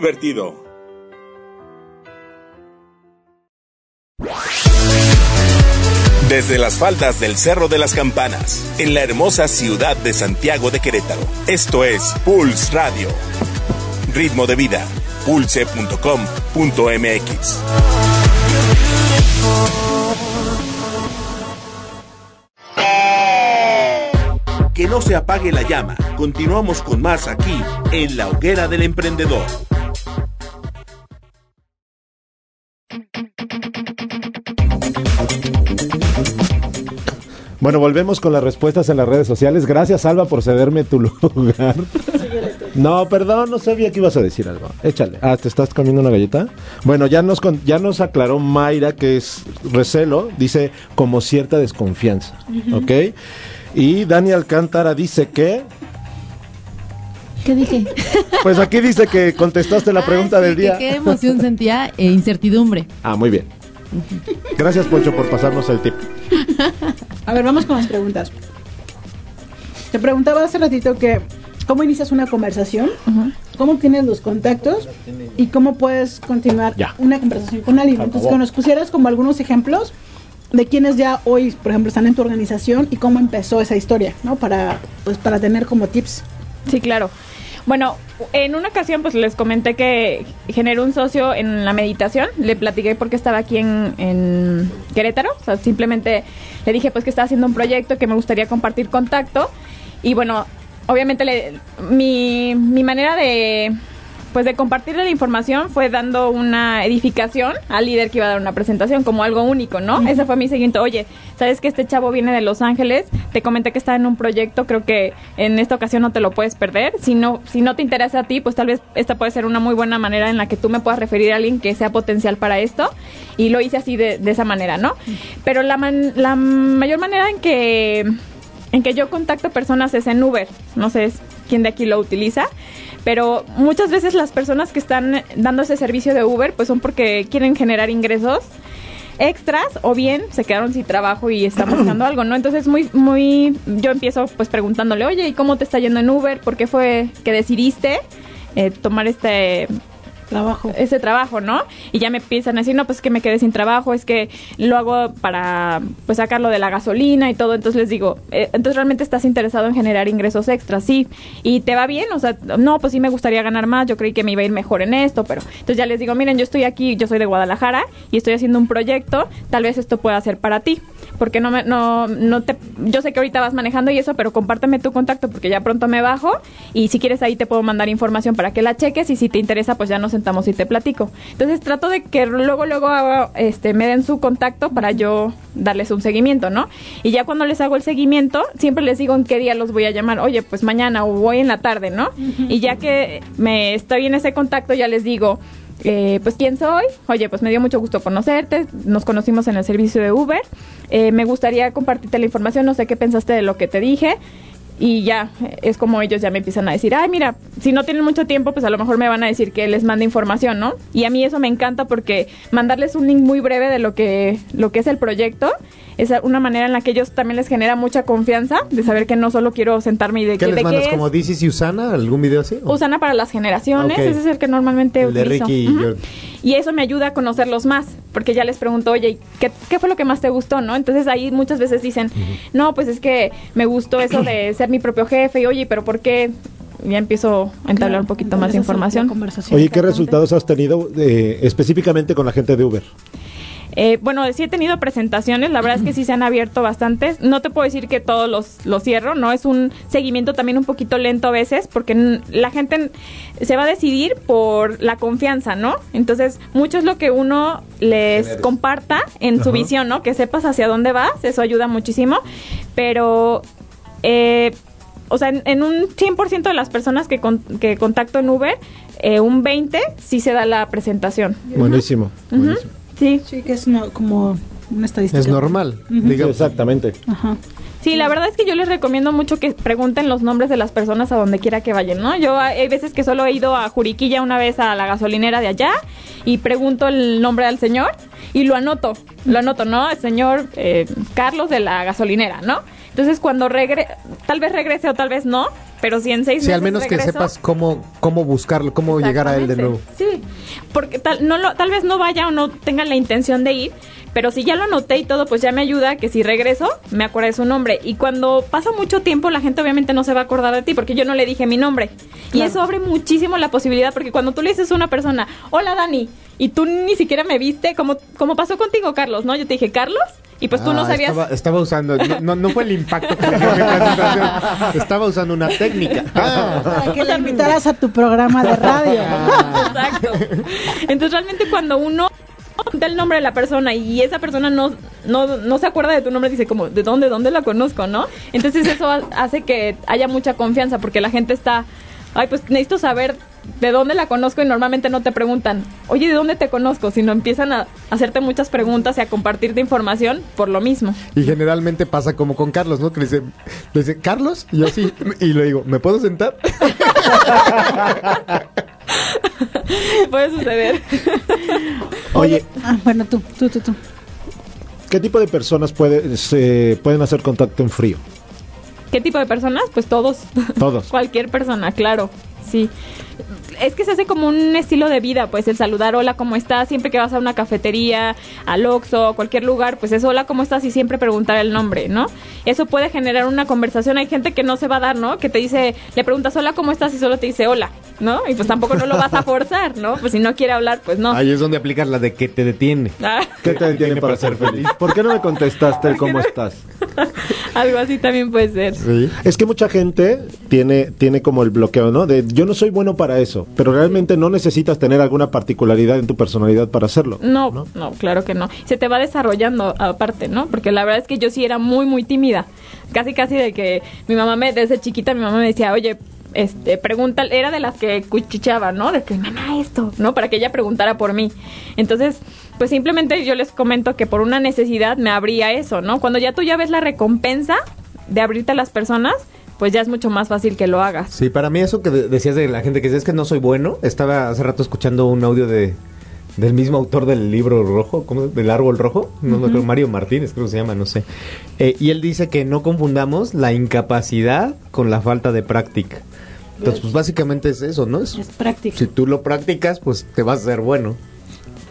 Divertido. Desde las faldas del Cerro de las Campanas, en la hermosa ciudad de Santiago de Querétaro. Esto es Pulse Radio. Ritmo de vida. Pulse.com.mx. Que no se apague la llama. Continuamos con más aquí, en la hoguera del emprendedor. Bueno, volvemos con las respuestas en las redes sociales. Gracias, Alba, por cederme tu lugar. No, perdón, no sabía que ibas a decir algo. Échale. Ah, ¿te estás comiendo una galleta? Bueno, ya nos, con- ya nos aclaró Mayra que es recelo, dice como cierta desconfianza, ¿ok? Y Dani Alcántara dice que, ¿Qué dije? pues aquí dice que contestaste la pregunta Ah, sí, del que día. Qué emoción sentía e incertidumbre. Ah, muy bien. Gracias, Poncho, por pasarnos el tip. A ver, vamos con las preguntas. Te preguntaba hace ratito que cómo inicias una conversación, cómo tienes los contactos y cómo puedes continuar Ya. una conversación con alguien. Entonces, que nos pusieras como algunos ejemplos de quienes ya hoy, por ejemplo, están en tu organización y cómo empezó esa historia, ¿no? Para, pues, para tener como tips. Sí, claro. Bueno, en una ocasión pues les comenté que generé un socio en la meditación, le platiqué porque estaba aquí en, Querétaro, o sea, simplemente le dije pues que estaba haciendo un proyecto que me gustaría compartir contacto. Y bueno, obviamente le- mi, mi manera de pues de compartirle la información fue dando una edificación al líder que iba a dar una presentación como algo único, ¿no? Ese fue mi siguiente, oye, ¿sabes que este chavo viene de Los Ángeles? Te comenté que está en un proyecto, creo que en esta ocasión no te lo puedes perder. Si no, si no te interesa a ti, pues tal vez esta puede ser una muy buena manera en la que tú me puedas referir a alguien que sea potencial para esto. Y lo hice así de, de esa manera, ¿no? Pero la, man- la mayor manera en que en que yo contacto personas es en Uber. No sé quién de aquí lo utiliza, pero muchas veces las personas que están dando ese servicio de Uber pues son porque quieren generar ingresos extras o bien se quedaron sin trabajo y están buscando algo, ¿no? Entonces muy muy yo empiezo pues preguntándole, "Oye, ¿y cómo te está yendo en Uber? ¿Por qué fue que decidiste eh, tomar este Trabajo. ese trabajo, ¿no? Y ya me empiezan a decir, no, pues es que me quedé sin trabajo, es que lo hago para pues sacarlo de la gasolina y todo. Entonces les digo, eh, entonces realmente estás interesado en generar ingresos extras, sí. Y te va bien, o sea, no, pues sí me gustaría ganar más, yo creí que me iba a ir mejor en esto, pero entonces ya les digo, miren, yo estoy aquí, yo soy de Guadalajara y estoy haciendo un proyecto, tal vez esto pueda ser para ti. Porque no me, no, no te, yo sé que ahorita vas manejando y eso, pero compárteme tu contacto porque ya pronto me bajo y si quieres ahí te puedo mandar información para que la cheques y si te interesa pues ya nos sentamos y te platico. Entonces trato de que luego, luego hago, este, me den su contacto para yo darles un seguimiento, ¿no? Y ya cuando les hago el seguimiento, siempre les digo en qué día los voy a llamar, oye, pues mañana o voy en la tarde, ¿no? Y ya que me estoy en ese contacto, ya les digo, eh, pues quién soy, oye, pues me dio mucho gusto conocerte, nos conocimos en el servicio de Uber, eh, me gustaría compartirte la información, no sé qué pensaste de lo que te dije. Y ya, es como ellos ya me empiezan a decir, ay, mira, si no tienen mucho tiempo, pues a lo mejor me van a decir que les mande información, ¿no? Y a mí eso me encanta porque mandarles un link muy breve de lo que, lo que es el proyecto es una manera en la que ellos también les genera mucha confianza de saber que no solo quiero sentarme y de ¿Qué que les de mandas? qué. ¿Como This y Usana? ¿Algún video así? ¿O? Usana para las generaciones, ese es el que normalmente El de. Ricky y Ujú. Jordan. Y eso me ayuda a conocerlos más, porque ya les pregunto, oye, ¿y ¿qué, qué fue lo que más te gustó, no? Entonces ahí muchas veces dicen, no, pues es que me gustó eso de ser mi propio jefe, y oye, pero ¿por qué? Ya empiezo a entablar un poquito más de información. Oye, ¿qué resultados has tenido eh, específicamente con la gente de Uber? Eh, bueno, sí he tenido presentaciones, la verdad es que sí se han abierto bastantes. No te puedo decir que todos los, los cierro, ¿no? Es un seguimiento también un poquito lento a veces, porque la gente se va a decidir por la confianza, ¿no? Entonces, mucho es lo que uno les comparta en su Ajá. visión, ¿no? Que sepas hacia dónde vas, eso ayuda muchísimo. Pero, eh, o sea, en, en un 100% de las personas que, con- que contacto en Uber, eh, un 20 sí se da la presentación. Buenísimo. Sí. Sí, que es no- como una estadística. Sí, exactamente. Ajá. Sí, la verdad es que yo les recomiendo mucho que pregunten los nombres de las personas a donde quiera que vayan, ¿no? Yo hay veces que solo he ido a Juriquilla una vez a la gasolinera de allá y pregunto el nombre del señor y lo anoto, lo anoto, ¿no? El señor eh, Carlos de la gasolinera, ¿no? Entonces cuando regre tal vez regrese o tal vez no, pero si en seis Sí, al meses menos que regreso- sepas cómo, cómo buscarlo, cómo llegar a él de nuevo. Sí, porque tal, no lo, tal vez no vaya o no tenga la intención de ir, pero si ya lo anoté y todo, pues ya me ayuda que si regreso, me acuerde su nombre. Y cuando pasa mucho tiempo, la gente obviamente no se va a acordar de ti porque yo no le dije mi nombre. Y eso abre muchísimo la posibilidad, porque cuando tú le dices a una persona, hola Dani, y tú ni siquiera me viste, como, como pasó contigo, Carlos, ¿no? Yo te dije, Carlos, y pues tú no Ah, sabías. Estaba, estaba usando, no, no, no fue el impacto que le dio mi presentación. Estaba usando una técnica. Ah. Para que la invitaras a tu programa de radio. Exacto. Entonces realmente cuando uno da el nombre de la persona y esa persona no, no, no se acuerda de tu nombre, dice como, ¿de dónde, dónde la conozco, no? Entonces eso ha- hace que haya mucha confianza porque la gente está, ay, pues necesito saber de dónde la conozco y normalmente no te preguntan, oye, ¿de dónde te conozco? Sino empiezan a hacerte muchas preguntas y a compartirte información por lo mismo. Y generalmente pasa como con Carlos, ¿no? Que le dice, le dice Carlos, y yo sí, y le digo, ¿me puedo sentar? Puede suceder. Oye, Ah, bueno, tú, tú, tú, tú. ¿qué tipo de personas pueden hacer contacto en frío? ¿Qué tipo de personas? Pues todos. Todos. Cualquier persona, claro. Sí. Es que se hace como un estilo de vida, pues el saludar, hola, ¿cómo estás? Siempre que vas a una cafetería, al Oxxo, a cualquier lugar, pues es hola, ¿cómo estás? Y siempre preguntar el nombre, ¿no? Eso puede generar una conversación. Hay gente que no se va a dar, ¿no? Que te dice, le preguntas, hola, ¿cómo estás? Y solo te dice, hola, ¿no? Y pues tampoco no lo vas a forzar, ¿no? Pues si no quiere hablar, pues no. Ahí es donde aplicas la de que te detiene. Ah, ¿Qué te detiene para ser feliz? ¿Por qué no me contestaste el cómo estás? algo así también puede ser. Es que mucha gente tiene, tiene como el bloqueo, ¿no? De yo no soy bueno para eso, pero realmente no necesitas tener alguna particularidad en tu personalidad para hacerlo. No, no, claro que no. Se te va desarrollando aparte, ¿no? Porque la verdad es que yo sí era muy, muy tímida. Casi, casi de que mi mamá me, desde chiquita, mi mamá me decía, oye, este, pregunta, era de las que cuchicheaba, ¿no? De que, mamá, esto, ¿no? Para que ella preguntara por mí. Entonces, pues simplemente yo les comento que por una necesidad me abría eso, ¿no? Cuando ya tú ya ves la recompensa de abrirte a las personas, pues ya es mucho más fácil que lo hagas. Sí, para mí eso que de- decías de la gente que dice es que no soy bueno, estaba hace rato escuchando un audio de del mismo autor del libro rojo, ¿cómo? del árbol rojo, no me acuerdo, Mario Martínez creo que se llama, no sé. Eh, y él dice que no confundamos la incapacidad con la falta de práctica. Entonces, pues básicamente es eso, ¿no? Es, Es práctica. si tú lo practicas, pues te vas a ser bueno.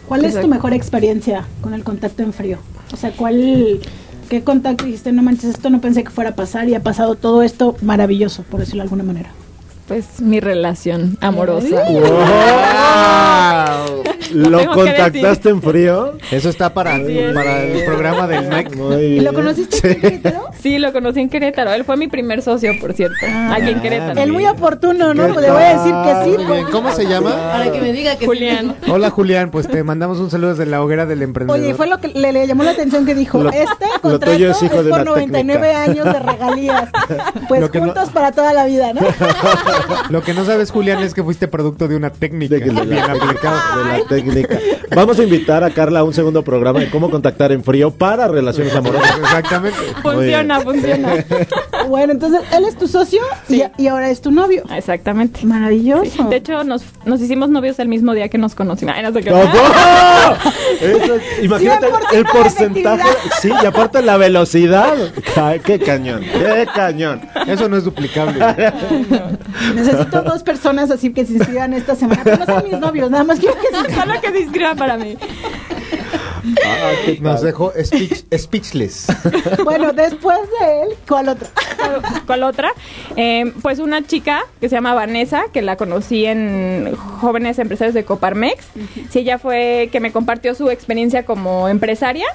¿Cuál es tu mejor experiencia con el contacto en frío? O sea, ¿cuál, qué contacto dijiste, no manches, esto no pensé que fuera a pasar y ha pasado todo esto maravilloso, por decirlo de alguna manera? Pues mi relación amorosa. ¿Lo contactaste en frío? Eso está para, es. para el programa del MEC. Muy ¿Y lo conociste en Querétaro? Sí, lo conocí en Querétaro. Él fue mi primer socio, por cierto. aquí en Querétaro. El muy oportuno, ¿no? Pues le voy a decir que sí. ¿Cómo se llama? Para que me diga que sí. Julián. Hola Julián, pues te mandamos un saludo desde la hoguera del emprendedor. Oye, fue lo que le, le llamó la atención que dijo, Lo- este contrato es, es por una 99 técnica. años de regalías. Pues Lo que no- juntos para toda la vida, ¿no? Lo que no sabes, Julián, es que fuiste producto de una técnica De, que- de bien aplicada. de la técnica. Vamos a invitar a Carla a un segundo programa de cómo contactar en frío para relaciones amorosas. Exactamente. Funciona, funciona. Bueno, entonces él es tu socio Sí. y, y ahora es tu novio. Exactamente. Maravilloso. De hecho, nos, nos hicimos novios el mismo día que nos conocimos. Ay, no sé qué. ¡No! Eso es- imagínate 100% el porcentaje. Sí, y aparte la velocidad. ¡Qué cañón! ¡Qué cañón! Eso no es duplicable. Necesito dos personas así que se inscriban esta semana. Pero no son mis novios, nada más quiero que se inscriban. Solo que se inscriban para mí. Ah, Nos dejó speech- speechless. Bueno, después de él, ¿cuál otro? ¿Cuál otra? Eh, pues una chica que se llama Vanessa, que la conocí en Jóvenes Empresarios de Coparmex. Sí, ella fue que me compartió su experiencia como empresaria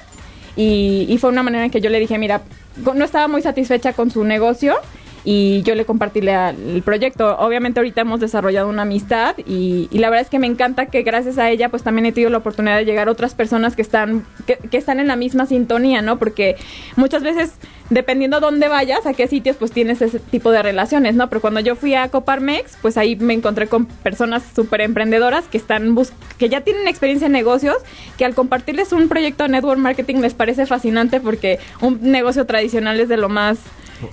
y, y fue una manera en que yo le dije, mira, no estaba muy satisfecha con su negocio y yo le compartí la- el proyecto. Obviamente ahorita hemos desarrollado una amistad y, y la verdad es que me encanta que gracias a ella pues también he tenido la oportunidad de llegar a otras personas que están que, que están en la misma sintonía, ¿no? Porque muchas veces dependiendo dónde vayas, a qué sitios pues tienes ese tipo de relaciones, ¿no? Pero cuando yo fui a Coparmex, pues ahí me encontré con personas súper emprendedoras que están bus que ya tienen experiencia en negocios, que al compartirles un proyecto de network marketing les parece fascinante porque un negocio tradicional es de lo más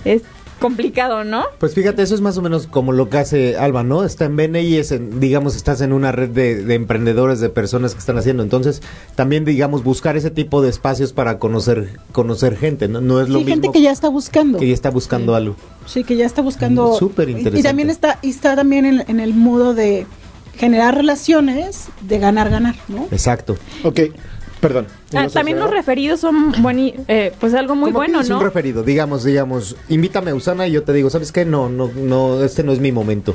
es complicado, ¿no? Pues fíjate, eso es más o menos como lo que hace Alba, ¿no? Está en BNI y es, en- digamos, estás en una red de, de emprendedores, de personas que están haciendo. Entonces, también, digamos, buscar ese tipo de espacios para conocer conocer gente, ¿no? No es lo Sí, mismo gente que ya está buscando. que ya está buscando algo. Sí, que ya está buscando. Súper Y- interesante. Y también está, y está también en, en el modo de generar relaciones, de ganar, ganar, ¿no? Exacto. Ok, perdón. Ah, ¿Ibas a también los referidos son buen, eh, pues algo muy ¿Cómo que bueno, ¿no? un referido? Digamos, digamos, invítame a Usana y yo te digo, ¿sabes qué? No, no, no, este no es mi momento.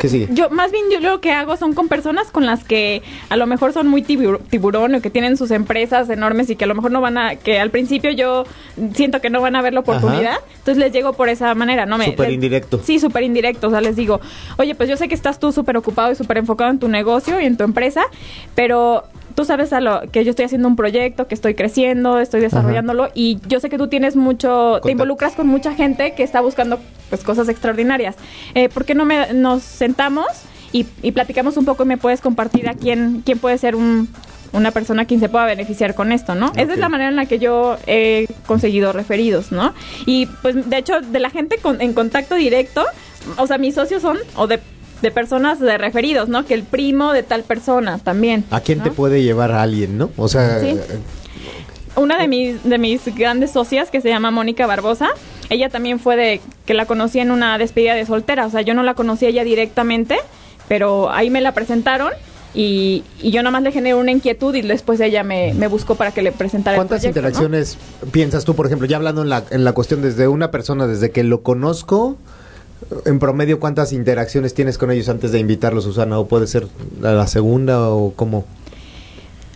¿Qué sigue? Yo más bien yo lo que hago son con personas con las que a lo mejor son muy tibur- tiburón o que tienen sus empresas enormes y que a lo mejor no van a que al principio yo siento que no van a ver la oportunidad, Ajá. entonces les llego por esa manera, no me Súper indirecto. Sí, súper indirecto, o sea, les digo, "Oye, pues yo sé que estás tú súper ocupado y súper enfocado en tu negocio y en tu empresa, pero Tú sabes a lo que yo estoy haciendo un proyecto, que estoy creciendo, estoy desarrollándolo y yo sé que tú tienes mucho, te involucras con mucha gente que está buscando pues cosas extraordinarias. Eh, ¿Por qué no me, nos sentamos y, y platicamos un poco y me puedes compartir a quién, quién puede ser un, una persona quien se pueda beneficiar con esto, ¿no? Esa es la manera en la que yo he conseguido referidos, ¿no? Y pues de hecho de la gente con- en contacto directo, o sea, mis socios son o de, de personas de referidos, ¿no? Que el primo de tal persona también. ¿A quién ¿no? te puede llevar a alguien, no? O sea, Sí. Una de mis, de mis grandes socias, que se llama Mónica Barbosa, ella también fue de que la conocí en una despedida de soltera. O sea, yo no la conocí a ella directamente, pero ahí me la presentaron y, y yo nada más le generé una inquietud y después ella me, me buscó para que le presentara ¿Cuántas el proyecto, ¿no? interacciones piensas tú, por ejemplo, ya hablando en la, en la cuestión desde una persona, desde que lo conozco, en promedio, cuántas interacciones tienes con ellos antes de invitarlos, Susana? ¿O puede ser la, la segunda o cómo?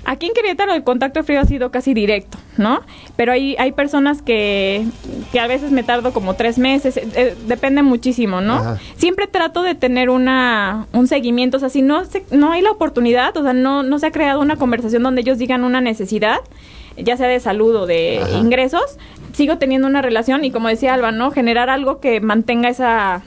Aquí en Querétaro el contacto frío ha sido casi directo, ¿no? Pero hay, hay personas que, que a veces me tardo como tres meses, eh, eh, depende muchísimo, ¿no? Ajá. Siempre trato de tener una, un seguimiento, o sea, si no, se- no hay la oportunidad, o sea, no, no se ha creado una conversación donde ellos digan una necesidad, ya sea de salud o de Ajá. ingresos, sigo teniendo una relación y como decía Alba, ¿no? Generar algo que mantenga esa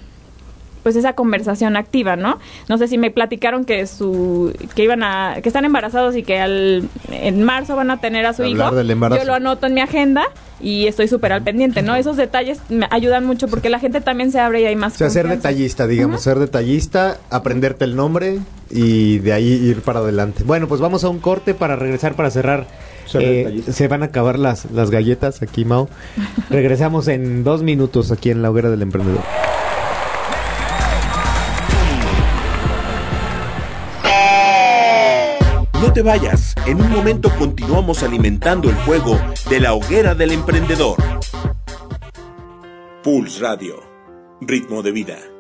pues esa conversación activa, ¿no? No sé si me platicaron que su que iban a que están embarazados y que al en marzo van a tener a su Hablar hijo. del embarazo. Yo lo anoto en mi agenda y estoy súper al pendiente, ¿no? Esos detalles me ayudan mucho porque la gente también se abre y hay más O sea, ser detallista, digamos, ser detallista, aprenderte el nombre y de ahí ir para adelante. Bueno, pues vamos a un corte para regresar, para cerrar. Eh, se van a acabar las, las galletas aquí, Mau. Regresamos en dos minutos aquí en la hoguera del emprendedor. No te vayas, en un momento continuamos alimentando el fuego de la hoguera del emprendedor. Pulse Radio, ritmo de vida.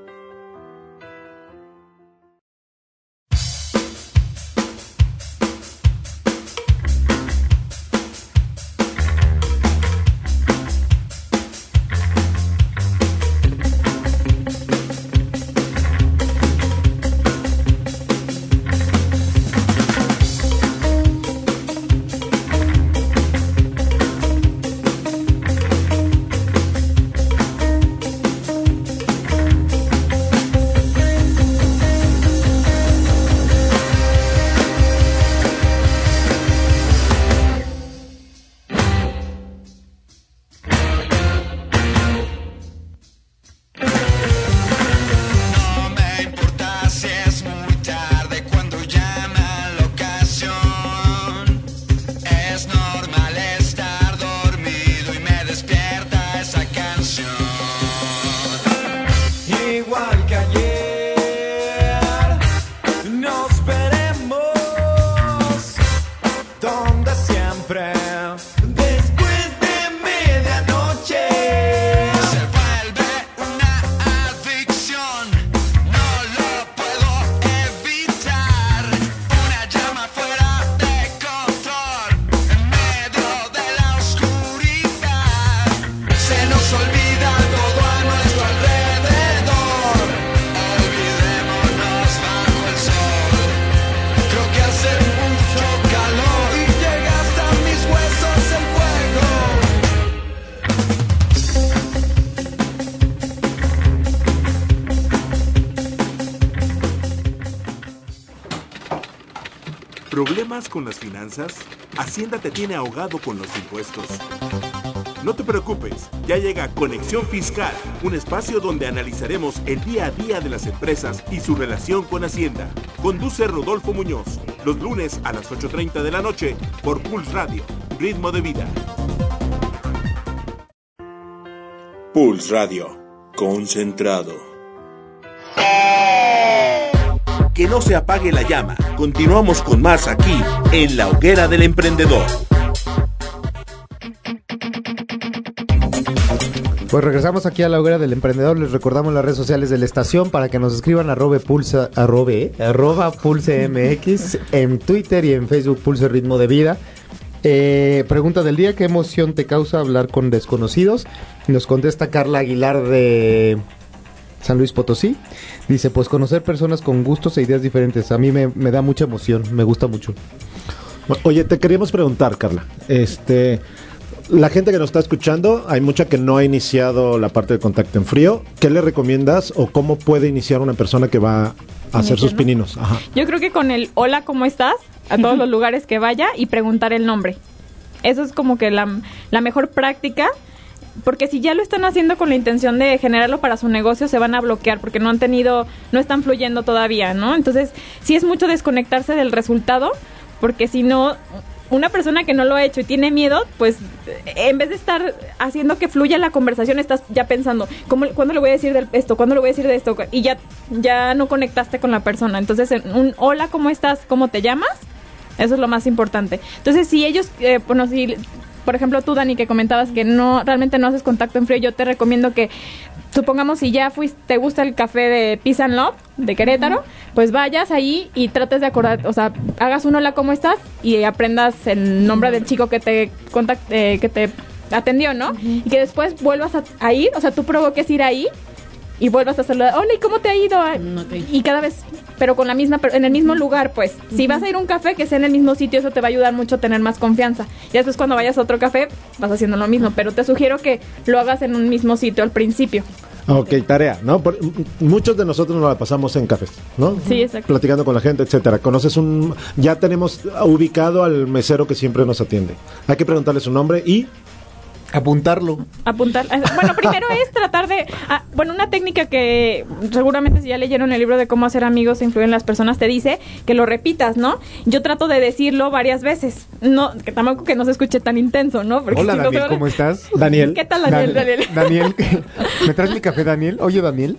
¿Problemas con las finanzas? Hacienda te tiene ahogado con los impuestos. No te preocupes, ya llega Conexión Fiscal, un espacio donde analizaremos el día a día de las empresas y su relación con Hacienda. Conduce Rodolfo Muñoz, los lunes a las 8.30 de la noche por Pulse Radio, Ritmo de Vida. Pulse Radio, concentrado. Que no se apague la llama. Continuamos con más aquí, en la hoguera del emprendedor. Pues regresamos aquí a la hoguera del emprendedor. Les recordamos las redes sociales de la estación para que nos escriban arroba pulsa, arrobe, arroba pulse MX en Twitter y en Facebook Pulse Ritmo de Vida. Eh, pregunta del día, ¿qué emoción te causa hablar con desconocidos? Nos contesta Carla Aguilar de San Luis Potosí. Dice, pues conocer personas con gustos e ideas diferentes. A mí me, me da mucha emoción, me gusta mucho. Oye, te queríamos preguntar, Carla. Este, la gente que nos está escuchando, hay mucha que no ha iniciado la parte de contacto en frío. ¿Qué le recomiendas o cómo puede iniciar una persona que va a hacer sus pininos? Ajá. Yo creo que con el hola, ¿cómo estás? A todos los lugares que vaya y preguntar el nombre. Eso es como que la, la mejor práctica. Porque si ya lo están haciendo con la intención de generarlo para su negocio, se van a bloquear porque no han tenido, no están fluyendo todavía, ¿no? Entonces, sí es mucho desconectarse del resultado, porque si no, una persona que no lo ha hecho y tiene miedo, pues en vez de estar haciendo que fluya la conversación, estás ya pensando, ¿cómo, ¿cuándo le voy a decir de esto? ¿Cuándo le voy a decir de esto? Y ya, ya no conectaste con la persona. Entonces, en un hola, ¿cómo estás? ¿Cómo te llamas? Eso es lo más importante. Entonces, si ellos, eh, bueno, si, por ejemplo, tú, Dani, que comentabas que no realmente no haces contacto en frío, yo te recomiendo que, supongamos, si ya fuiste, te gusta el café de Peace and Love de Querétaro, pues vayas ahí y trates de acordar, o sea, hagas un hola, ¿cómo estás? Y aprendas el nombre del chico que te contact, eh, que te atendió, ¿no? Y que después vuelvas a, a ir, o sea, tú provoques ir ahí y vuelvas a saludar, hola, ¿y cómo te ha ido? Y cada vez, pero con la misma, en el mismo lugar, pues. Si vas a ir a un café, que sea en el mismo sitio, eso te va a ayudar mucho a tener más confianza. Y después cuando vayas a otro café, vas haciendo lo mismo, pero te sugiero que lo hagas en un mismo sitio al principio. Ok, tarea, ¿no? Por- muchos de nosotros nos la pasamos en cafés, ¿no? Sí, exacto. Platicando con la gente, etcétera. Conoces un... Ya tenemos ubicado al mesero que siempre nos atiende. Hay que preguntarle su nombre y... Apuntarlo. Apuntar. eh, Bueno, primero es tratar de. ah, bueno, una técnica que seguramente si ya leyeron el libro de cómo hacer amigos e influir en las personas te dice que lo repitas, ¿no? Yo trato de decirlo varias veces. No, que tampoco que no se escuche tan intenso, ¿no? Porque Hola si Daniel, ¿cómo estás? Daniel. ¿Qué tal, Daniel? Dan- Daniel? Daniel, ¿me traes mi café, Daniel? Oye, Daniel.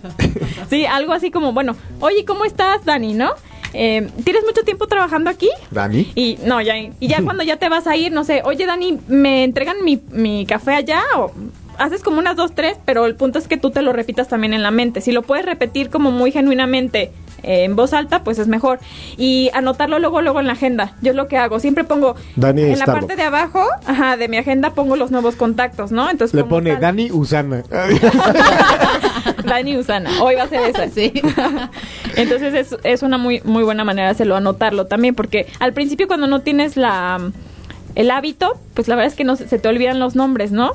Sí, algo así como, bueno, oye, ¿cómo estás, Dani, no? Eh, ¿Tienes mucho tiempo trabajando aquí? Dani. Y no, ya, y ya cuando ya te vas a ir, no sé, oye Dani, ¿me entregan mi, mi café allá? O haces como unas dos, tres, pero el punto es que tú te lo repitas también en la mente. Si lo puedes repetir como muy genuinamente eh, en voz alta, pues es mejor. Y anotarlo luego, luego en la agenda. Yo es lo que hago. Siempre pongo Dani en la parte de abajo, ajá, de mi agenda pongo los nuevos contactos, ¿no? Entonces Le pone tal- Dani Usana. Dani Usana. Hoy va a ser esa. Sí. Entonces es, es una muy, muy buena manera de hacerlo, anotarlo también, porque al principio cuando no tienes la el hábito, pues la verdad es que no se, te olvidan los nombres, ¿no?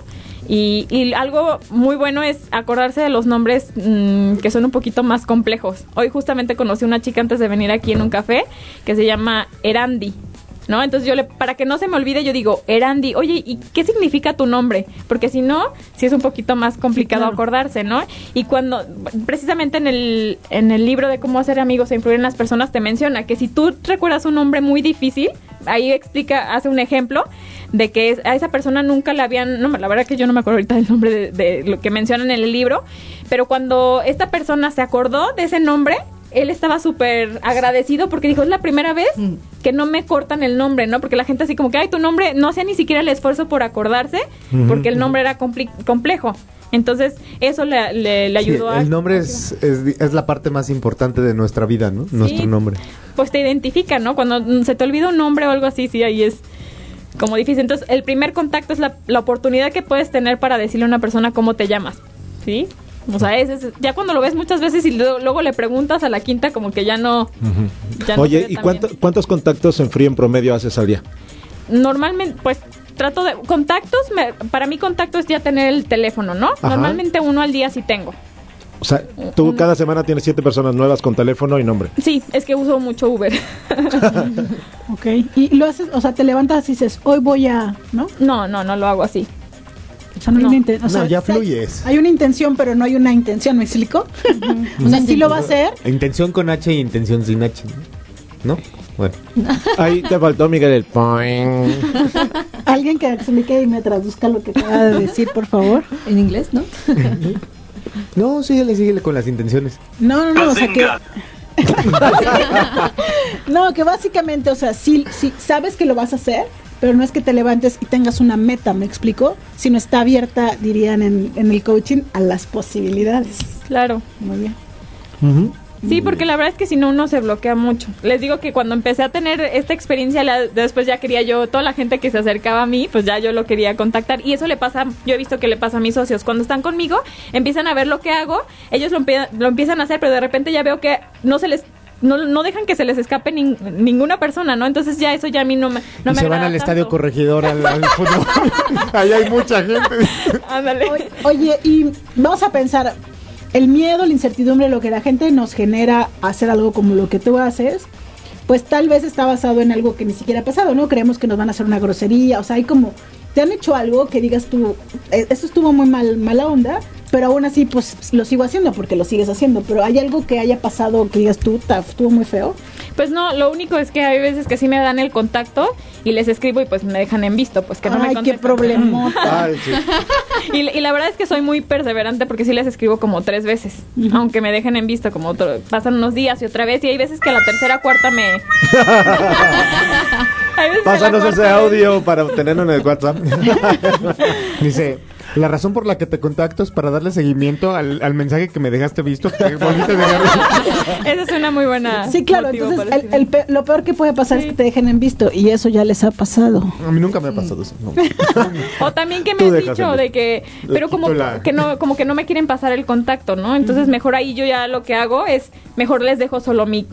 Y, y algo muy bueno es acordarse de los nombres mm, que son un poquito más complejos. Hoy justamente conocí una chica antes de venir aquí en un café que se llama Erandi. ¿No? Entonces yo le, para que no se me olvide, yo digo, Erandi, oye, ¿y qué significa tu nombre? Porque si no, sí es un poquito más complicado Claro. acordarse, ¿no? Y cuando, precisamente en el, en el libro de cómo hacer amigos e influir en las personas, te menciona que si tú recuerdas un nombre muy difícil, ahí explica, hace un ejemplo de que a esa persona nunca le habían, no, la verdad que yo no me acuerdo ahorita del nombre de, de lo que mencionan en el libro, pero cuando esta persona se acordó de ese nombre, él estaba súper agradecido porque dijo, es la primera vez que no me cortan el nombre, ¿no? Porque la gente así como que, ay, tu nombre, no hacía ni siquiera el esfuerzo por acordarse, porque el nombre era compli- complejo. Entonces, eso le, le- le Sí, ayudó a... el nombre es, es, es la parte más importante de nuestra vida, ¿no? Nuestro nombre. Pues te identifica, ¿no? Cuando mm, se te olvida un nombre o algo así, sí, ahí es como difícil. Entonces, el primer contacto es la, la oportunidad que puedes tener para decirle a una persona cómo te llamas, ¿sí? O sea, ese es, ya cuando lo ves muchas veces y luego, luego le preguntas a la quinta como que ya no... Oye, ¿y cuánto- cuántos contactos en frío en promedio haces al día? Normalmente, pues trato de... Contactos, me- para mí contacto es ya tener el teléfono, ¿no? Ajá. Normalmente uno al día sí tengo. O sea, tú cada semana tienes siete personas nuevas con teléfono y nombre. Sí, es que uso mucho Uber. Ok. Y lo haces, o sea, te levantas y dices, hoy voy a, ¿no? no, no, no lo hago así. O sea, no, hay una o sea, No, ya fluyes. Hay una intención, pero no hay una intención, ¿me explico? o sea, sí lo va a hacer. Intención con H y intención sin H. ¿No? Bueno. Ahí te faltó Miguel el poing. Alguien que explique y me traduzca lo que acaba de decir, por favor. En inglés, ¿no? No, síguele, síguele con las intenciones. No, no, no, o sea que... no, que básicamente, o sea, sí, sí, sabes que lo vas a hacer, pero no es que te levantes y tengas una meta, ¿me explico? Sino está abierta, dirían en, en el coaching, a las posibilidades. Claro. Muy bien. Sí, porque la verdad es que si no uno se bloquea mucho. Les digo que cuando empecé a tener esta experiencia, la- después ya quería yo, toda la gente que se acercaba a mí, pues ya yo lo quería contactar. Y eso le pasa, yo he visto que le pasa a mis socios. Cuando están conmigo, empiezan a ver lo que hago, ellos lo, empie- lo empiezan a hacer, pero de repente ya veo que no se les... No, no dejan que se les escape nin- ninguna persona, ¿no? Entonces ya eso ya a mí no me, no y me se van al estadio corregidor al, al fútbol. Ahí hay mucha gente. Ándale. Oye, oye, y vamos a pensar, el miedo, la incertidumbre, lo que la gente nos genera hacer algo como lo que tú haces, pues tal vez está basado en algo que ni siquiera ha pasado, ¿no? Creemos que nos van a hacer una grosería, o sea, hay como, te han hecho algo que digas tú, "Eh, esto estuvo muy mal, mala onda, pero aún así, pues lo sigo haciendo porque lo sigues haciendo, pero hay algo que haya pasado que digas tú, "Ta, estuvo muy feo. Pues no, lo único es que hay veces que sí me dan el contacto y les escribo y pues me dejan en visto, pues que no me Ay, qué contestan. problemota. Ay, sí. Y, y la verdad es que soy muy perseverante porque sí les escribo como tres veces, aunque me dejen en visto, como otro- pasan unos días y otra vez, y hay veces que a la tercera cuarta me... Hay veces que la Pásanos ese audio para obtenerlo en el WhatsApp. Dice, la razón por la que te contacto es para darle seguimiento al, al mensaje que me dejaste visto. Que volviste a dejar. Esa es una muy buena... Sí, claro, entonces el- el pe- lo peor que puede pasar es que te dejen en visto y eso ya les ha pasado. A mí nunca me ha pasado eso. no. O también que me dejas dicho de que, pero como la- que no, como que no me quieren pasar el contacto, ¿no? Entonces mejor ahí yo ya lo que hago es, mejor les dejo solo mi,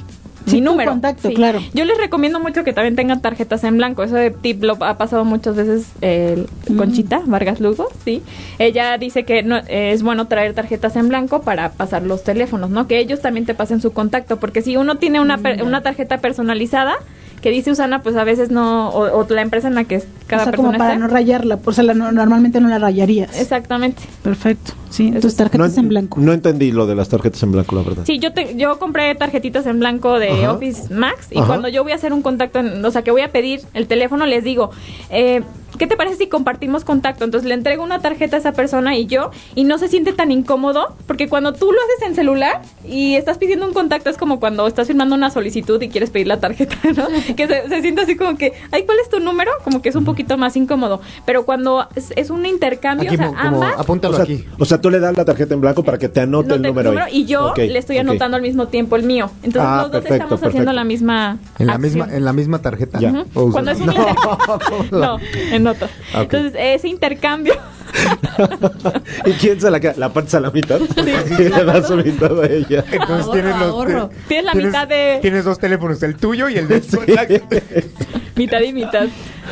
Sí, mi número. contacto, claro. Yo les recomiendo mucho que también tengan tarjetas en blanco. Eso de tip lo ha pasado muchas veces eh, Conchita Vargas Lugo, sí. Ella dice que no, eh, es bueno traer tarjetas en blanco para pasar los teléfonos, ¿no? Que ellos también te pasen su contacto, porque si uno tiene una, per- una tarjeta personalizada que dice Usana, pues a veces no, o, o la empresa en la que cada o sea, persona como para está. no rayarla, o sea, la- no- normalmente no la rayarías. Exactamente. Perfecto. Sí, Eso tus tarjetas No, en blanco. no entendí lo de las tarjetas en blanco, la verdad. Sí, yo te, yo compré tarjetitas en blanco de Ajá. Office Max y Ajá. cuando yo voy a hacer un contacto, en- o sea, que voy a pedir el teléfono, les digo, eh, ¿qué te parece si compartimos contacto? Entonces le entrego una tarjeta a esa persona y yo, y no se siente tan incómodo, porque cuando tú lo haces en celular y estás pidiendo un contacto, es como cuando estás firmando una solicitud y quieres pedir la tarjeta, ¿no? que se, se siente así como que, ay, ¿cuál es tu número? Como que es un poquito más incómodo. Pero cuando es, es un intercambio, Aquí, o sea, mo- como, ambas... O apúntalo sea, aquí. o sea, tú le das la tarjeta en blanco para que te anote el número, ahí. y yo le estoy anotando al mismo tiempo el mío. Entonces Ah, los dos perfecto, estamos haciendo la misma En la acción. misma, en la misma tarjeta. Ya. O Cuando es un No. no, en nota. Ok. Entonces ese intercambio ¿Y quién se la queda? ¿La partes a la mitad? y le das su mitad a ella. Entonces Ahorro, tienes los ahorro. Tienes la mitad de- Tienes dos teléfonos, el tuyo y el de Sí. mitad y mitad.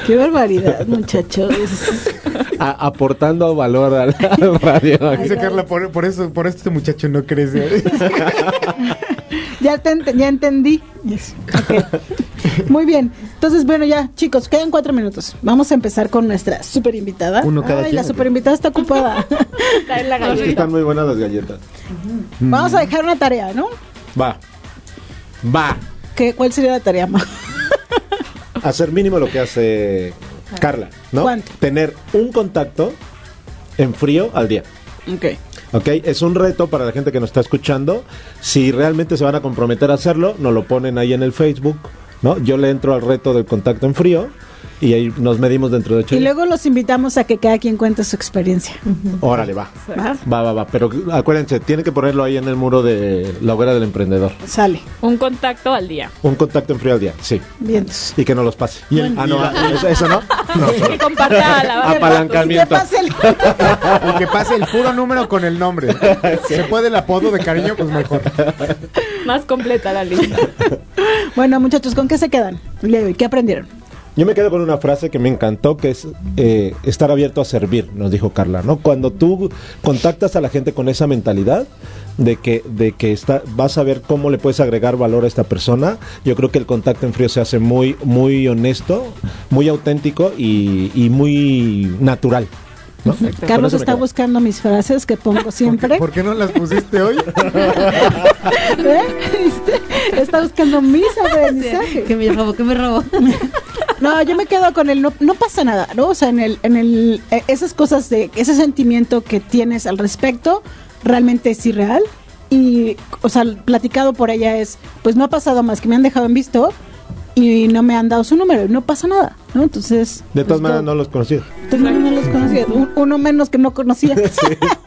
Qué barbaridad, muchachos. A- aportando valor al, al radio. Dice Carla, por, por eso, por eso este muchacho no crece. Ya, te ent- ya entendí. Yes. Muy bien. Entonces, bueno, ya, chicos, quedan cuatro minutos. Vamos a empezar con nuestra super invitada. Uno cada Ay, quien, la ¿o qué? super invitada está ocupada. Está en la Es que galleta. están muy buenas las galletas. Vamos a dejar una tarea, ¿no? Va. Va. ¿Qué, ¿Cuál sería la tarea, Ma? Hacer mínimo lo que hace Carla, ¿no? ¿Cuánto? Tener un contacto en frío al día. Ok. ¿Ok? Es un reto para la gente que nos está escuchando. Si realmente se van a comprometer a hacerlo, nos lo ponen ahí en el Facebook, ¿no? Yo le entro al reto del contacto en frío y ahí nos medimos dentro de ocho Y días. luego los invitamos a que cada quien cuente su experiencia. Órale, va. ¿Va? Va, va, va. Pero acuérdense, tiene que ponerlo ahí en el muro de la hoguera del emprendedor. Sale. Un contacto al día. Un contacto en frío al día, sí. Bien. Y que no los pase. Y el- ah, no, eso, eso no. Que comparta la Apalancamiento. Que pase el- Y que pase el puro número con el nombre. Se puede el apodo de cariño, pues mejor. Más completa la lista. Bueno, muchachos, ¿con qué se quedan? de hoy? ¿Qué aprendieron? Yo me quedo con una frase que me encantó, que es eh, estar abierto a servir, nos dijo Carla, ¿no? Cuando tú contactas a la gente con esa mentalidad de que, de que está, vas a ver cómo le puedes agregar valor a esta persona, yo creo que el contacto en frío se hace muy, muy honesto, muy auténtico y, y muy natural. Carlos está buscando mis frases que pongo siempre. ¿Por qué no las pusiste hoy? ¿Eh? Está buscando mis aprendizajes. Que me robó, que me robó. No, yo me quedo con el no, no pasa nada, ¿no? O sea, en el, en el, eh, esas cosas de, ese sentimiento que tienes al respecto, realmente es irreal. Y, o sea, platicado por ella es, pues no ha pasado más que me han dejado en visto y no me han dado su número, y no pasa nada, ¿no? Entonces. De todas pues, maneras no los conocí. Entonces, no, no los conocía, un- uno menos que no conocía.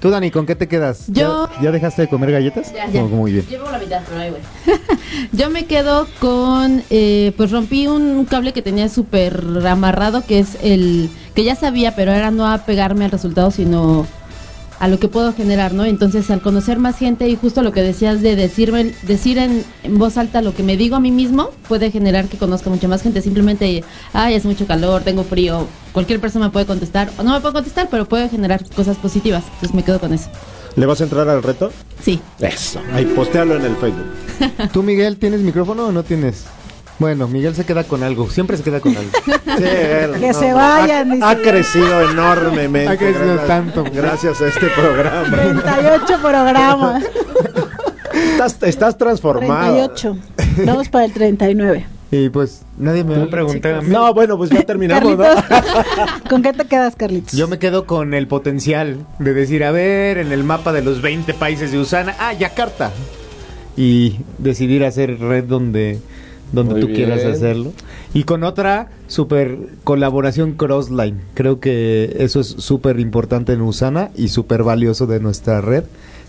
Tú, Dani, ¿con qué te quedas? Yo- ¿Ya, ya dejaste de comer galletas? Ya, ya. Muy bien. Llevo la mitad, pero ahí voy. Yo me quedo con, eh, pues rompí un cable que tenía súper amarrado, que es el, que ya sabía, pero era no apegarme al resultado, sino a lo que puedo generar, ¿no? Entonces, al conocer más gente y justo lo que decías de decirme, decir en, en voz alta lo que me digo a mí mismo, puede generar que conozca mucha más gente. Simplemente, ay, hace mucho calor, tengo frío, cualquier persona me puede contestar, o no me puede contestar, pero puede generar cosas positivas. Entonces, me quedo con eso. ¿Le vas a entrar al reto? Sí. Eso. Ahí, postealo en el Facebook. ¿Tú, Miguel, tienes micrófono o no tienes? Bueno, Miguel se queda con algo, siempre se queda con algo. Sí, él, Que se vayan. Ha, ha crecido enormemente. Ha crecido gracias- tanto. Gracias a este programa. 38 programas. Estás, estás transformado. 38. Vamos para el 39. Y pues nadie me va a preguntar a mí. No, bueno, pues ya terminamos, ¿no? ¿con qué te quedas, Carlitos? Yo me quedo con el potencial de decir, a ver, en el mapa de los 20 países de Usana, ah, Yakarta. Y decidir hacer red donde, donde Muy tú quieras hacerlo. Y con otra super colaboración crossline. Creo que eso es súper importante en Usana y súper valioso de nuestra red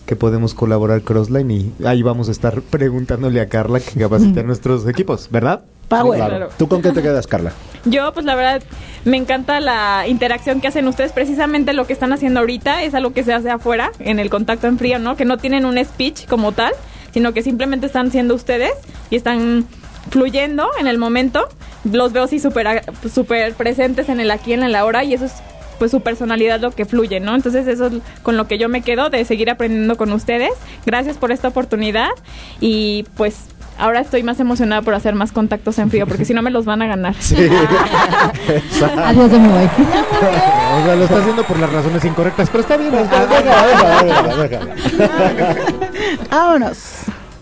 que podemos colaborar crossline y ahí vamos a estar preguntándole a Carla que capacite a nuestros equipos, ¿verdad? Power. Claro. ¿Tú con qué te quedas, Carla? Yo, pues la verdad, me encanta la interacción que hacen ustedes. Precisamente lo que están haciendo ahorita es algo que se hace afuera, en el contacto en frío, ¿no? Que no tienen un speech como tal, sino que simplemente están siendo ustedes y están fluyendo en el momento. Los veo así súper súper presentes en el aquí, en el ahora, y eso es pues su personalidad lo que fluye, ¿no? Entonces eso es con lo que yo me quedo de seguir aprendiendo con ustedes. Gracias por esta oportunidad y pues ahora estoy más emocionada por hacer más contactos en frío porque si no me los van a ganar. Adiós, ya me voy. O sea, lo está haciendo por las razones incorrectas, pero está bien. Vámonos.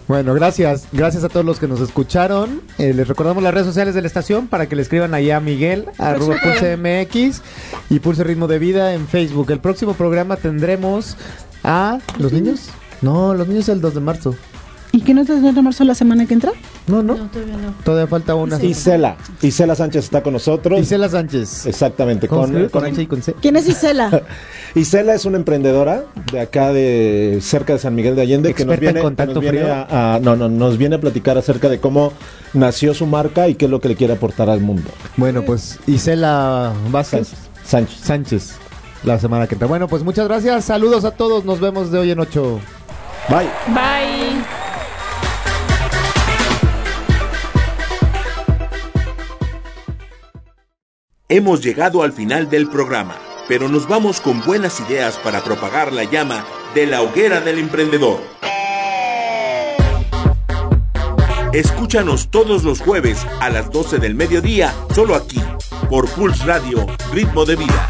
Bueno, gracias. Gracias a todos los que nos escucharon. Eh, les recordamos las redes sociales de la estación para que le escriban allá a Miguel, arroba Pulse MX y Pulse Ritmo de Vida en Facebook. El próximo programa tendremos a... ¿Los niños? No, los niños el 2 de marzo. ¿Y qué no te de marzo la semana que entra? No, no. No, todavía no. Todavía falta una. Isela. Isela Sánchez está con nosotros. Isela Sánchez. Exactamente. ¿Cómo se Con, con- ¿Con H y con C? ¿Quién es Isela? Isela es una emprendedora de acá de cerca de San Miguel de Allende que nos Experta en viene, contacto que nos viene frío. a, a- no, no, nos viene a platicar acerca de cómo nació su marca y qué es lo que le quiere aportar al mundo. Bueno, pues Isela Vázquez Sánchez. Sánchez. La semana que entra. Bueno, pues muchas gracias. Saludos a todos. Nos vemos de hoy en 8. Bye. Bye. Hemos llegado al final del programa, pero nos vamos con buenas ideas para propagar la llama de la hoguera del emprendedor. Escúchanos todos los jueves a las 12 del mediodía, solo aquí, por Pulse Radio, Ritmo de Vida.